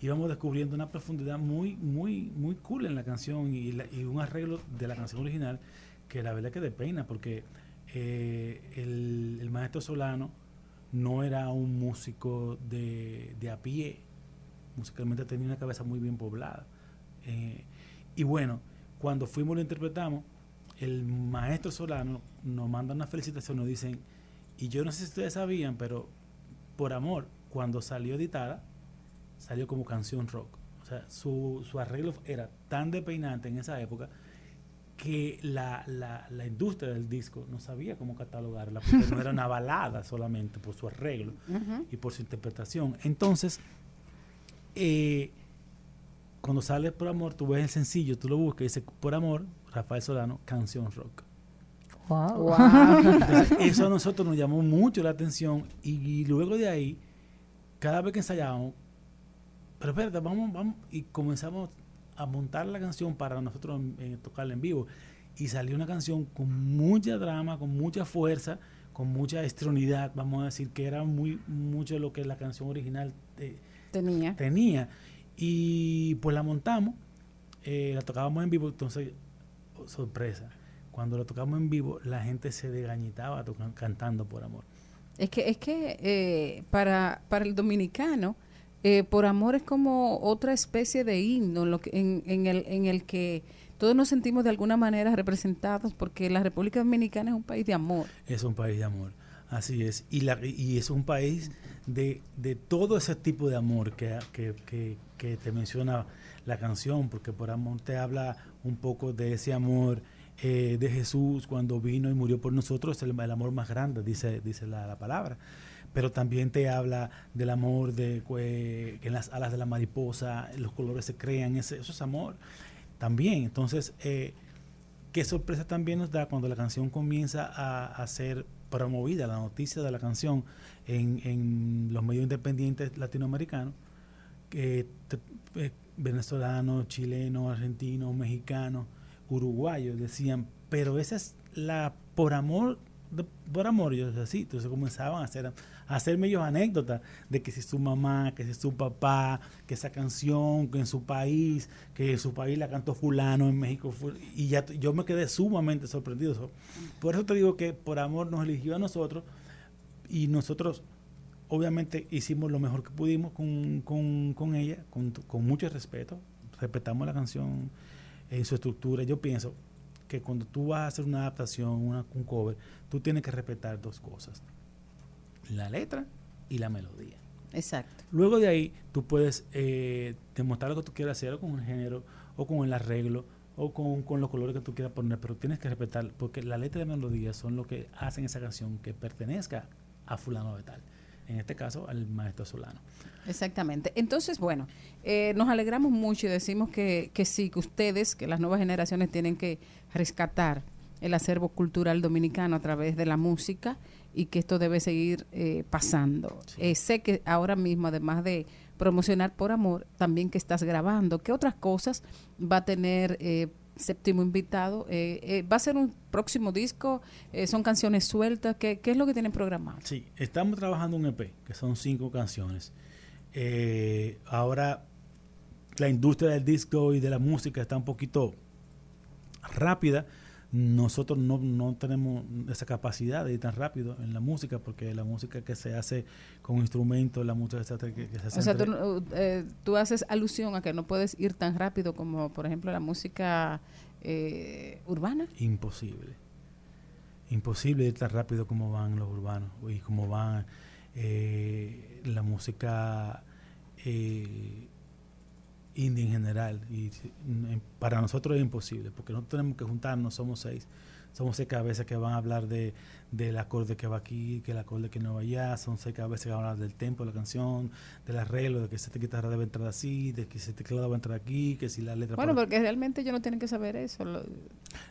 íbamos descubriendo una profundidad muy, muy, muy cool en la canción y, y un arreglo de la canción original que la verdad que de pena porque eh, el, maestro Solano no era un músico de, de a pie, musicalmente tenía una cabeza muy bien poblada. Eh, y bueno, cuando fuimos y lo interpretamos, el maestro Solano nos manda una felicitación, nos dicen, y yo no sé si ustedes sabían, pero por amor, cuando salió editada, salió como canción rock. O sea, su, su arreglo era tan depeinante en esa época que la, la, la industria del disco no sabía cómo catalogarla, porque no era una balada solamente por su arreglo y por su interpretación. Entonces, eh, cuando sale Por Amor, tú ves el sencillo, tú lo buscas y dice Por Amor, Rafael Solano, canción rock. Wow. Entonces, eso a nosotros nos llamó mucho la atención y, y luego de ahí, cada vez que ensayábamos, pero espérate, vamos, vamos, y comenzamos a montar la canción para nosotros eh, tocarla en vivo. Y salió una canción con mucha drama, con mucha fuerza, con mucha estronidad, vamos a decir, que era muy mucho lo que la canción original eh, Tenía. tenía. Y pues la montamos, eh, la tocábamos en vivo, entonces, oh, sorpresa, cuando la tocamos en vivo, la gente se degañitaba tocan- cantando por amor. Es que, es que eh, para, para el dominicano, eh, por amor es como otra especie de himno en, lo que, en, en el, en el que todos nos sentimos de alguna manera representados porque la República Dominicana es un país de amor. Es un país de amor, así es. Y, la, y es un país de, de todo ese tipo de amor que, que, te menciona la canción, porque por amor te habla un poco de ese amor eh, de Jesús cuando vino y murió por nosotros, el, el amor más grande, dice, dice la palabra. Pero también te habla del amor de que en las alas de la mariposa los colores se crean, ese, eso es amor también. Entonces, eh, qué sorpresa también nos da cuando la canción comienza a, a ser promovida, la noticia de la canción en, en los medios independientes latinoamericanos, que te- eh, venezolanos, chilenos, argentinos, mexicanos, uruguayos decían, pero esa es la por amor, de- por amor, yo así, entonces comenzaban a hacer, hacerme ellos anécdotas de que si su mamá, que si su papá, que esa canción, que en su país, que en su país la cantó fulano, en México, y ya yo me quedé sumamente sorprendido. So, Por eso te digo que por amor nos eligió a nosotros y nosotros obviamente hicimos lo mejor que pudimos con, con- con ella, con, con mucho respeto, respetamos la canción en su estructura. Yo pienso que cuando tú vas a hacer una adaptación, una, un cover, tú tienes que respetar dos cosas, la letra y la melodía. Exacto. Luego de ahí, tú puedes eh, demostrar lo que tú quieras hacer o con el género, o con el arreglo, o con, con los colores que tú quieras poner, pero tienes que respetar, porque la letra y la melodía son lo que hacen esa canción que pertenezca a fulano de tal. En este caso, al maestro Solano. Exactamente. Entonces, bueno, eh, nos alegramos mucho y decimos que, que sí, que ustedes, que las nuevas generaciones tienen que rescatar el acervo cultural dominicano a través de la música y que esto debe seguir eh, pasando. Eh, sé que ahora mismo, además de promocionar por amor, también que estás grabando. ¿Qué otras cosas va a tener eh, séptimo invitado? Eh, eh, ¿Va a ser un próximo disco? ¿Son canciones sueltas? ¿Qué, ¿Qué es lo que tienen programado? Sí, estamos trabajando un EP, que son cinco canciones. Ahora la industria del disco y de la música está un poquito rápida. Nosotros no, no tenemos esa capacidad de ir tan rápido en la música, porque la música que se hace con instrumentos, la música que se hace, que se hace O sea, tú, entre- eh, tú haces alusión a que no puedes ir tan rápido como, por ejemplo, la música eh, urbana. imposible. Imposible ir tan rápido como van los urbanos y como van eh, la música eh, indie en general. Y para nosotros es imposible, porque no tenemos que juntarnos, somos seis. Somos seis cabezas que van a hablar de, del acorde que va aquí, que el acorde que no va allá. Son seis cabezas que van a hablar del tempo de la canción, del arreglo, de que esta guitarra debe entrar así, de que ese teclado va a entrar aquí, que si la letra... Bueno, por- porque realmente ellos no tienen que saber eso. lo-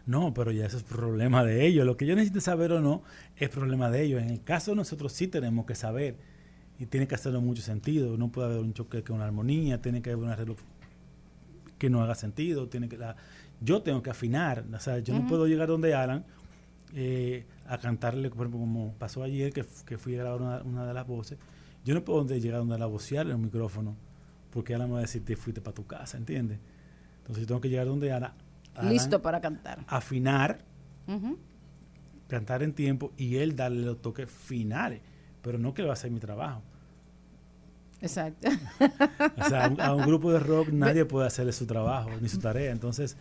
no, pero ya eso es problema de ellos. Lo que yo necesito saber o no es problema de ellos. En el caso de nosotros sí tenemos que saber y tiene que hacerlo mucho sentido. No puede haber un choque con una armonía, tiene que haber un arreglo que no haga sentido. Tiene que la, yo tengo que afinar. O sea, yo no puedo llegar donde Alan eh, a cantarle, por ejemplo, como pasó ayer que, que fui a grabar una, una de las voces. Yo no puedo donde llegar donde la vocearle un micrófono porque Alan me va a decir te fuiste para tu casa, ¿entiendes? Entonces yo tengo que llegar donde Alan Alan- Listo para cantar. afinar, cantar en tiempo y él darle los toques finales, pero no que va a hacer mi trabajo. Exacto. O sea, a un, a un grupo de rock nadie puede hacerle su trabajo ni su tarea. Entonces,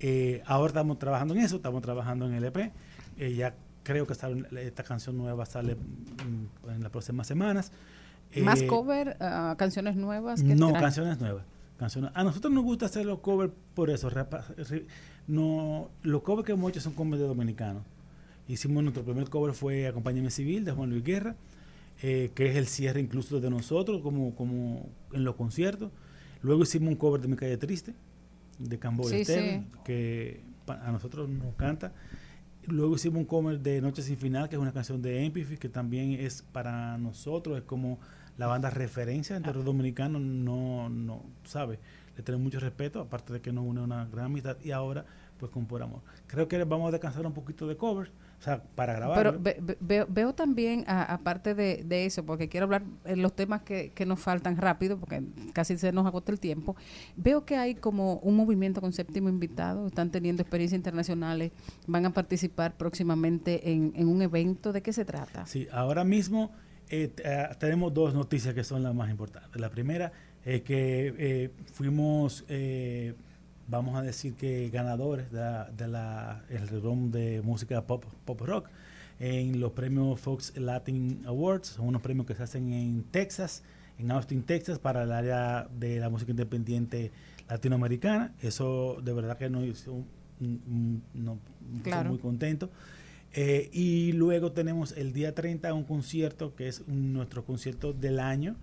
eh, ahora estamos trabajando en eso, estamos trabajando en el EP. Eh, ya creo que esta canción nueva sale mm, en las próximas semanas. Más Eh, cover, ah, canciones nuevas. ¿qué No, canciones nuevas. Canciones. A nosotros nos gusta hacer los covers por eso. re- no, los covers que hemos hecho son covers de dominicanos. Hicimos nuestro primer cover fue Acompáñame Civil de Juan Luis Guerra, eh, que es el cierre incluso de nosotros como, como en los conciertos. Luego hicimos un cover de Mi Calle Triste, de Camboya Sí, Esteban, sí. que a nosotros nos canta. Luego hicimos un cover de Noche Sin Final, que es una canción de Empathy, que también es para nosotros, es como la banda referencia entre los dominicanos, no, no, ¿sabes? Le tenemos mucho respeto, aparte de que nos une una gran amistad, y ahora, pues con Por Amor. Creo que vamos a descansar un poquito de covers, o sea, para grabar. Pero ve- ve- veo, veo también, aparte de, de eso, porque quiero hablar de los temas que, que nos faltan rápido, porque casi se nos agota el tiempo, veo que hay como un movimiento con séptimo invitado, están teniendo experiencias internacionales, van a participar próximamente en, en un evento. ¿De qué se trata? Sí, ahora mismo eh, eh, tenemos dos noticias que son las más importantes. La primera es que eh, fuimos, eh, vamos a decir que ganadores de, la- de la, el redón de música pop, pop rock en los premios Fox Latin Awards. Son unos premios que se hacen en Texas, en Austin, Texas, para el área de la música independiente latinoamericana. Eso de verdad que nos hizo no- Claro. muy contento. Eh, y luego tenemos el día 30 un concierto que es un- nuestro concierto del año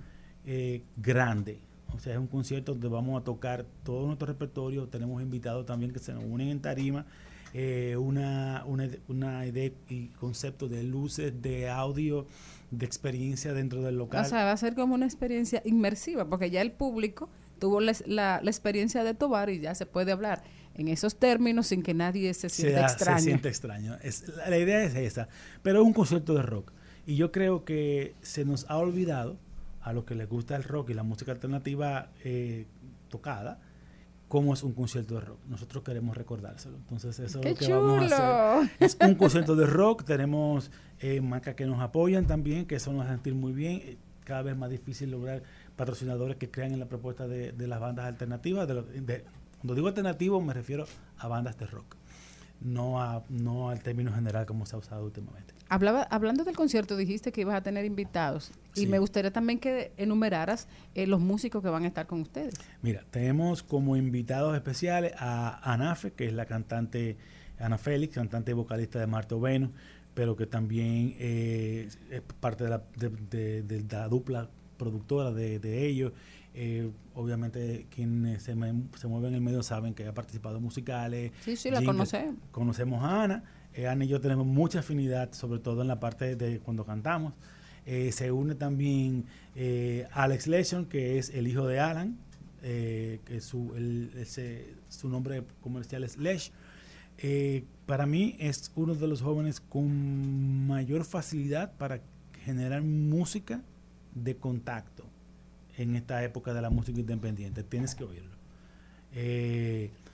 eh, grande. O sea, es un concierto donde vamos a tocar todo nuestro repertorio. Tenemos invitados también que se nos unen en tarima. eh, una, una, una idea y concepto de luces, de audio, de experiencia dentro del local. O sea, va a ser como una experiencia inmersiva, porque ya el público tuvo la, la- la experiencia de Tobar y ya se puede hablar en esos términos sin que nadie se sienta extraño. se siente extraño. Es, la, la idea es esa, pero es un concierto de rock. Y yo creo que se nos ha olvidado a los que les gusta el rock y la música alternativa eh, tocada, cómo es un concierto de rock. Nosotros queremos recordárselo. Entonces eso ¡Qué es lo que vamos a hacer. Es un concierto de rock. Tenemos eh, marcas que nos apoyan también, que eso nos hace sentir muy bien. Eh, Cada vez más difícil lograr patrocinadores que crean en la propuesta de, de las bandas alternativas. De lo- de- cuando digo alternativo me refiero a bandas de rock, no, a, no al término general como se ha usado últimamente. Hablaba, hablando del concierto, dijiste que ibas a tener invitados y me gustaría también que enumeraras eh, los músicos que van a estar con ustedes. Mira, tenemos como invitados especiales a Anafe, que es la cantante, Ana Félix, cantante y vocalista de Marte Venus, pero que también eh, es parte de la, de, de- de la dupla productora de, de ellos. Eh, obviamente quienes se, me- se mueven en el medio saben que ha participado en musicales. Sí, sí, la conocemos. Conocemos a Ana. Eh, Ana y yo tenemos mucha afinidad, sobre todo en la parte de cuando cantamos. Eh, se une también eh, Alex Lesion, que es el hijo de Alan, eh, que su, el- ese- su nombre comercial es Lesh. Eh, para mí es uno de los jóvenes con mayor facilidad para generar música de contacto en esta época de la música independiente. Tienes que oírlo.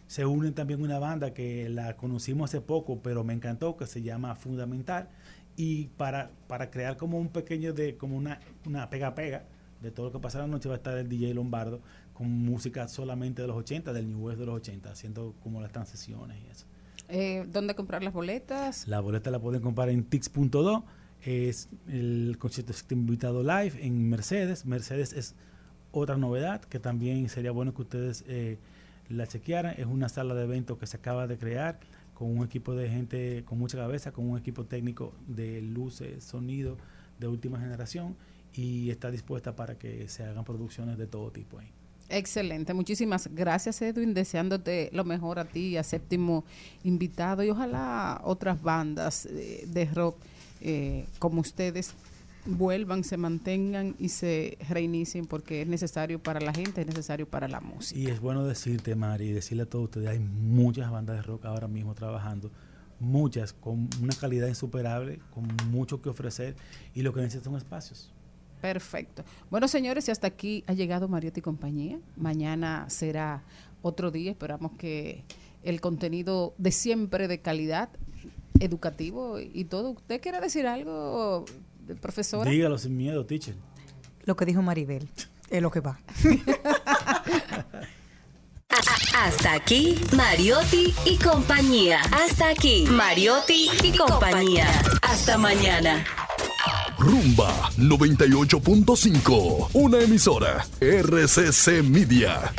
Se une también una banda que la conocimos hace poco, pero me encantó, que se llama Fundamental. Y para, para crear como un pequeño, de como una, una pega-pega de todo lo que pasa la noche, va a estar el DJ Lombardo con música solamente de los 80, del New West de los 80, haciendo como las transiciones y eso. Eh, ¿Dónde comprar las boletas? La boleta la pueden comprar en Tix.do. Es el concierto está invitado live en Mercedes. Mercedes es otra novedad que también sería bueno que ustedes eh, la chequearan. Es una sala de eventos que se acaba de crear con un equipo de gente con mucha cabeza, con un equipo técnico de luces, sonido de última generación y está dispuesta para que se hagan producciones de todo tipo ahí. Excelente, muchísimas gracias Edwin, deseándote lo mejor a ti, a séptimo invitado y ojalá otras bandas eh, de rock eh, como ustedes vuelvan, se mantengan y se reinicien porque es necesario para la gente, es necesario para la música. Y es bueno decirte, Mari, y decirle a todos ustedes, hay muchas bandas de rock ahora mismo trabajando, muchas con una calidad insuperable, con mucho que ofrecer, y lo que necesitan son espacios. Perfecto. Bueno, señores, y hasta aquí ha llegado Mariotti y compañía. Mañana será otro día. Esperamos que el contenido de siempre de calidad, educativo y todo. ¿Usted quiere decir algo, profesora? Dígalo sin miedo, teacher. Lo que dijo Maribel es lo que va. Hasta aquí, Mariotti y compañía. Hasta aquí, Mariotti y compañía. Hasta mañana. Rumba 98.5, una emisora RCC Media.